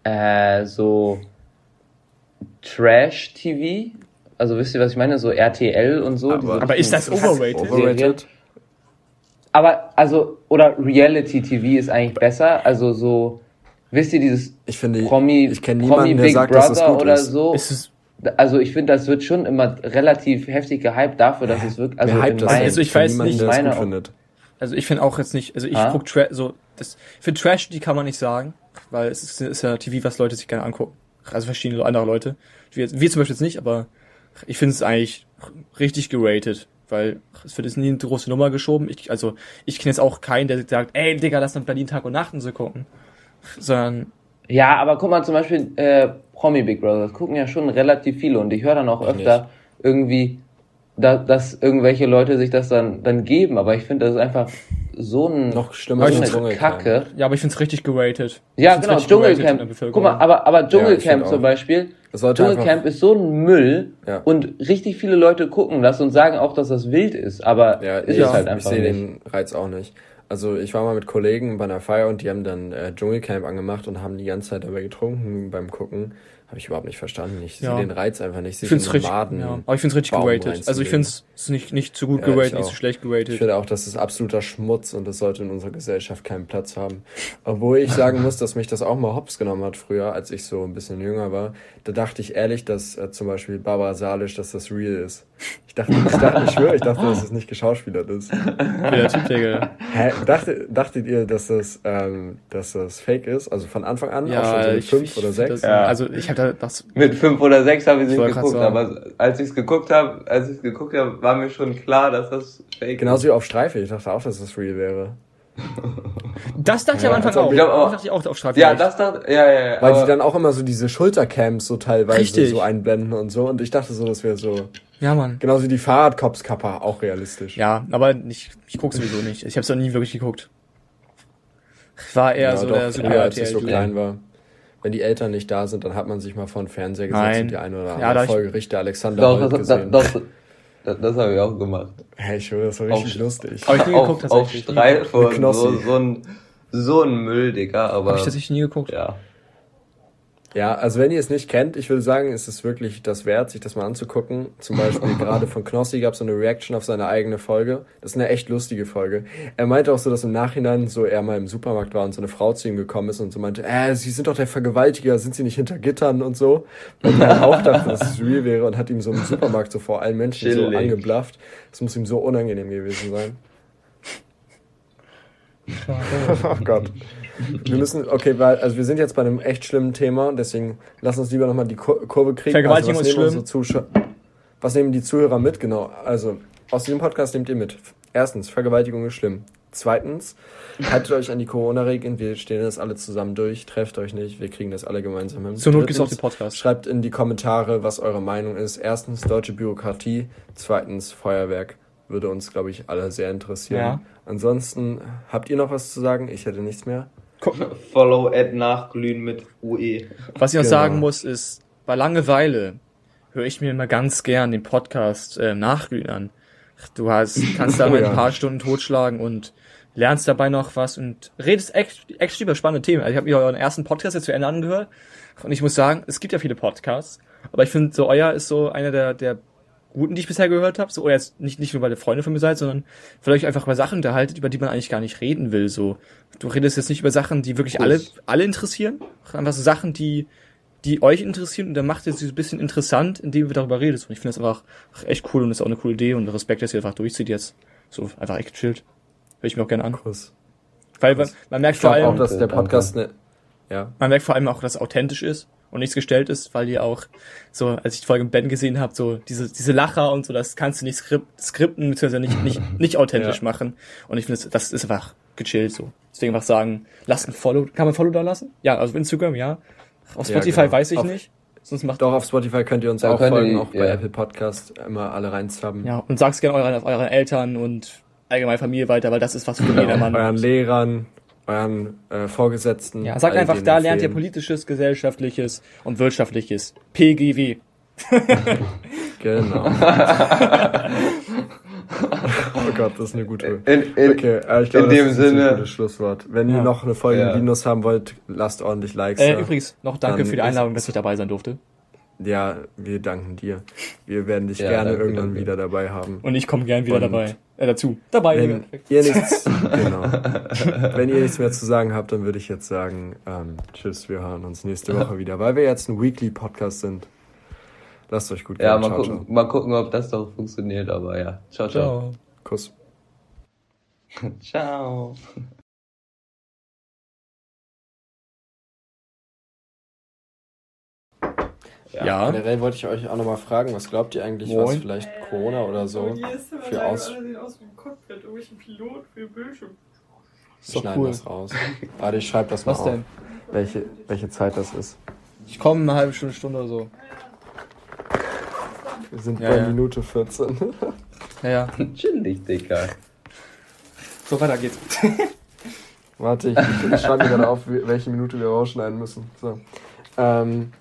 äh, so Trash-TV. Also wisst ihr, was ich meine? So RTL und so. Aber, aber ist das overrated? overrated? Aber, also, oder Reality-TV ist eigentlich besser. Also so, wisst ihr, dieses ich finde, Promi, ich kenne niemanden, Promi Big der sagt, Brother dass das gut oder ist. so. Ist es also ich finde, das wird schon immer relativ heftig gehypt dafür, dass es wirklich, also, in mein, also ich weiß nicht, meine, findet. Also ich finde auch jetzt nicht, also ich ah? guck Trash, so, das, für Trash, die kann man nicht sagen, weil es ist, ist ja TV, was Leute sich gerne angucken. Also verschiedene andere Leute. Wir, wir zum Beispiel jetzt nicht, aber ich finde es eigentlich richtig geratet, weil es wird jetzt nie eine große Nummer geschoben. Ich, also ich kenne jetzt auch keinen, der sagt, ey Digga, lass dann Berlin Tag und Nacht und so gucken. Sondern. Ja, aber guck mal zum Beispiel, äh, Promi Big Brother, das gucken ja schon relativ viele und ich höre dann auch öfter nicht. irgendwie, da, dass irgendwelche Leute sich das dann, dann geben, aber ich finde, das ist einfach so ein noch schlimmer so eine Kacke. Ja, aber ich finde es richtig gerated. Ja, genau, Dschungelcamp. Guck mal, aber, aber Dschungelcamp ja, zum Beispiel, Dschungelcamp ist so ein Müll ja. und richtig viele Leute gucken das und sagen auch, dass das wild ist, aber ja, ist es halt einfach ich sehe den Reiz auch nicht. Also ich war mal mit Kollegen bei einer Feier und die haben dann äh, Dschungelcamp angemacht und haben die ganze Zeit dabei getrunken beim Gucken. Habe ich überhaupt nicht verstanden. Ich ja. sehe den Reiz einfach nicht. Ich finde es richtig, ja. aber ich finde es richtig geratet. Also ich finde es nicht, nicht zu gut ja, geratet, nicht zu schlecht geratet. Ich finde auch, das ist absoluter Schmutz und das sollte in unserer Gesellschaft keinen Platz haben. Obwohl ich sagen muss, dass mich das auch mal hops genommen hat früher, als ich so ein bisschen jünger war. Da dachte ich ehrlich, dass äh, zum Beispiel Barbara Salisch, dass das real ist. Ich dachte, ich dachte, ich schwöre, ich dachte, dass es nicht geschauspielert ist. Der Typ, Digga. Hä, dachte, dachtet ihr, dass das, ähm, dass das fake ist? Also von Anfang an? Ja, auch schon so mit fünf oder sechs? Das, ja. Also ich habe das... Mit fünf oder sechs habe ich es nicht geguckt, aber als ich es geguckt habe, als ich es geguckt habe, war mir schon klar, dass das fake Genauso ist. Genauso wie auf Streife. Ich dachte auch, dass das real wäre. Das dachte ich am Anfang auch. Ich glaub, dachte ich auch auf Streifen. Ja, das dachte, ja, ja, ja. Weil sie dann auch immer so diese Schultercams so teilweise richtig. so einblenden und so. Und ich dachte so, das wäre so. Ja, Mann. Genauso wie die Fahrradkopskapper, auch realistisch. Ja, aber ich, ich guck sowieso nicht. Ich hab's noch nie wirklich geguckt. Ich war eher ja, so doch, der super als ich so klein war. Wenn die Eltern nicht da sind, dann hat man sich mal vor den Fernseher gesetzt Nein. und die eine oder andere ja, Folge Richter Alexander doch, das, gesehen. Das, das, das, das habe ich auch gemacht. Hey, ich schwöre, das war richtig auf, lustig. Habe ich nie geguckt, auf, auf Streifen, so, so ein, so ein Müll, Digga, aber. Habe ich tatsächlich nie geguckt. Ja. Ja, also wenn ihr es nicht kennt, ich würde sagen, ist es wirklich das wert, sich das mal anzugucken. Zum Beispiel gerade von Knossi gab es so eine Reaction auf seine eigene Folge. Das ist eine echt lustige Folge. Er meinte auch so, dass im Nachhinein so er mal im Supermarkt war und so eine Frau zu ihm gekommen ist und so meinte, äh, Sie sind doch der Vergewaltiger, sind Sie nicht hinter Gittern und so. Weil er auch dachte, dass es real wäre und hat ihm so im Supermarkt so vor allen Menschen Chillig. so angeblafft. Das muss ihm so unangenehm gewesen sein. oh Gott. Wir müssen, okay, weil, also wir sind jetzt bei einem echt schlimmen Thema, deswegen lass uns lieber nochmal die Kurve kriegen. Vergewaltigung also, ist schlimm. was nehmen die Zuhörer mit? Genau, also aus diesem Podcast nehmt ihr mit. Erstens, Vergewaltigung ist schlimm. Zweitens, haltet euch an die Corona-Regeln. Wir stehen das alle zusammen durch. Trefft euch nicht. Wir kriegen das alle gemeinsam hin. Zur Not gibt's auch die Podcast. Schreibt in die Kommentare, was eure Meinung ist. Erstens, deutsche Bürokratie. Zweitens, Feuerwerk. Würde uns, glaube ich, alle sehr interessieren. Ja. Ansonsten, habt ihr noch was zu sagen? Ich hätte nichts mehr. Follow at nachglühen mit UE. Was ich noch genau. sagen muss, ist, bei Langeweile höre ich mir immer ganz gern den Podcast äh, nachglühen an. Du hast, kannst damit oh, ja. ein paar Stunden totschlagen und lernst dabei noch was und redest echt, echt über spannende Themen. Also ich habe mir euren ersten Podcast jetzt zu Ende angehört und ich muss sagen, es gibt ja viele Podcasts, aber ich finde, so euer ist so einer der, der guten, die ich bisher gehört habe. So, oder jetzt nicht, nicht nur, weil ihr Freunde von mir seid, sondern vielleicht einfach über Sachen unterhaltet, über die man eigentlich gar nicht reden will. So, du redest jetzt nicht über Sachen, die wirklich alle, alle interessieren. Einfach so Sachen, die, die euch interessieren und dann macht ihr sie ein bisschen interessant, indem wir darüber redet. Und ich finde das einfach echt cool und ist auch eine coole Idee und Respekt, dass ihr einfach durchzieht jetzt. So einfach echt chillt. Hör ich mir auch gerne an. Kuss. Weil man, man merkt vor allem, auch, dass der Podcast ne, ja. man merkt vor allem auch, dass es authentisch ist und nichts gestellt ist, weil ihr auch so, als ich die Folge mit Ben gesehen habe, so diese, diese Lacher und so, das kannst du nicht skrip skripten, beziehungsweise nicht, nicht, nicht authentisch ja. machen. Und ich finde, das ist einfach gechillt so. Deswegen einfach sagen, lasst ein Follow. Kann man Follow da lassen? Ja, also auf Instagram, ja. Auf Spotify ja, genau. weiß ich auf, nicht. Sonst macht Doch, auf Spotify könnt ihr uns auch folgen, die, auch bei ja. Apple Podcast immer alle reinzwaben. Ja, und sag's gerne euren, euren Eltern und allgemein Familie weiter, weil das ist was für jedermann. Euren Lehrern, euren äh, Vorgesetzten. Ja, sagt einfach, da lernt ihr politisches, gesellschaftliches und wirtschaftliches. PGW. genau. oh Gott, das ist eine gute. In, in, okay, äh, ich glaube, in das ist Sinne, ein gutes Schlusswort. Wenn ja. ihr noch eine Folge ja. Linus haben wollt, lasst ordentlich Likes. Äh, übrigens, noch danke für die Einladung, dass ich dabei sein durfte. Ja, wir danken dir. Wir werden dich ja, gerne danke, irgendwann danke. wieder dabei haben. Und ich komme gern wieder Und dabei. Äh, dazu. Dabei. Wenn ihr nichts, genau. Wenn ihr nichts mehr zu sagen habt, dann würde ich jetzt sagen, ähm, tschüss, wir hören uns nächste Woche wieder, weil wir jetzt ein Weekly Podcast sind. Lasst euch gut gehen. Ja, mal, ciao, gucken, ciao. mal gucken, ob das doch funktioniert, aber ja. Ciao, ciao. ciao. Kuss. ciao. Ja. ja. Generell wollte ich euch auch nochmal fragen, was glaubt ihr eigentlich, Moin. was vielleicht Corona oder so oh, für aus... aus wie ein Cockpit, irgendwelche Pilot für Bildschirm. Wir schneiden cool. das raus. Warte, ich schreibe das mal was auf. denn? Welche, welche Zeit das ist. Ich komme eine halbe Stunde, Stunde oder so. Wir sind ja, bei ja. Minute 14. ja, ja. Chillig, Dicker. So, weiter geht's. Warte, ich, ich schreibe mir gerade auf, welche Minute wir rausschneiden müssen. So. Ähm,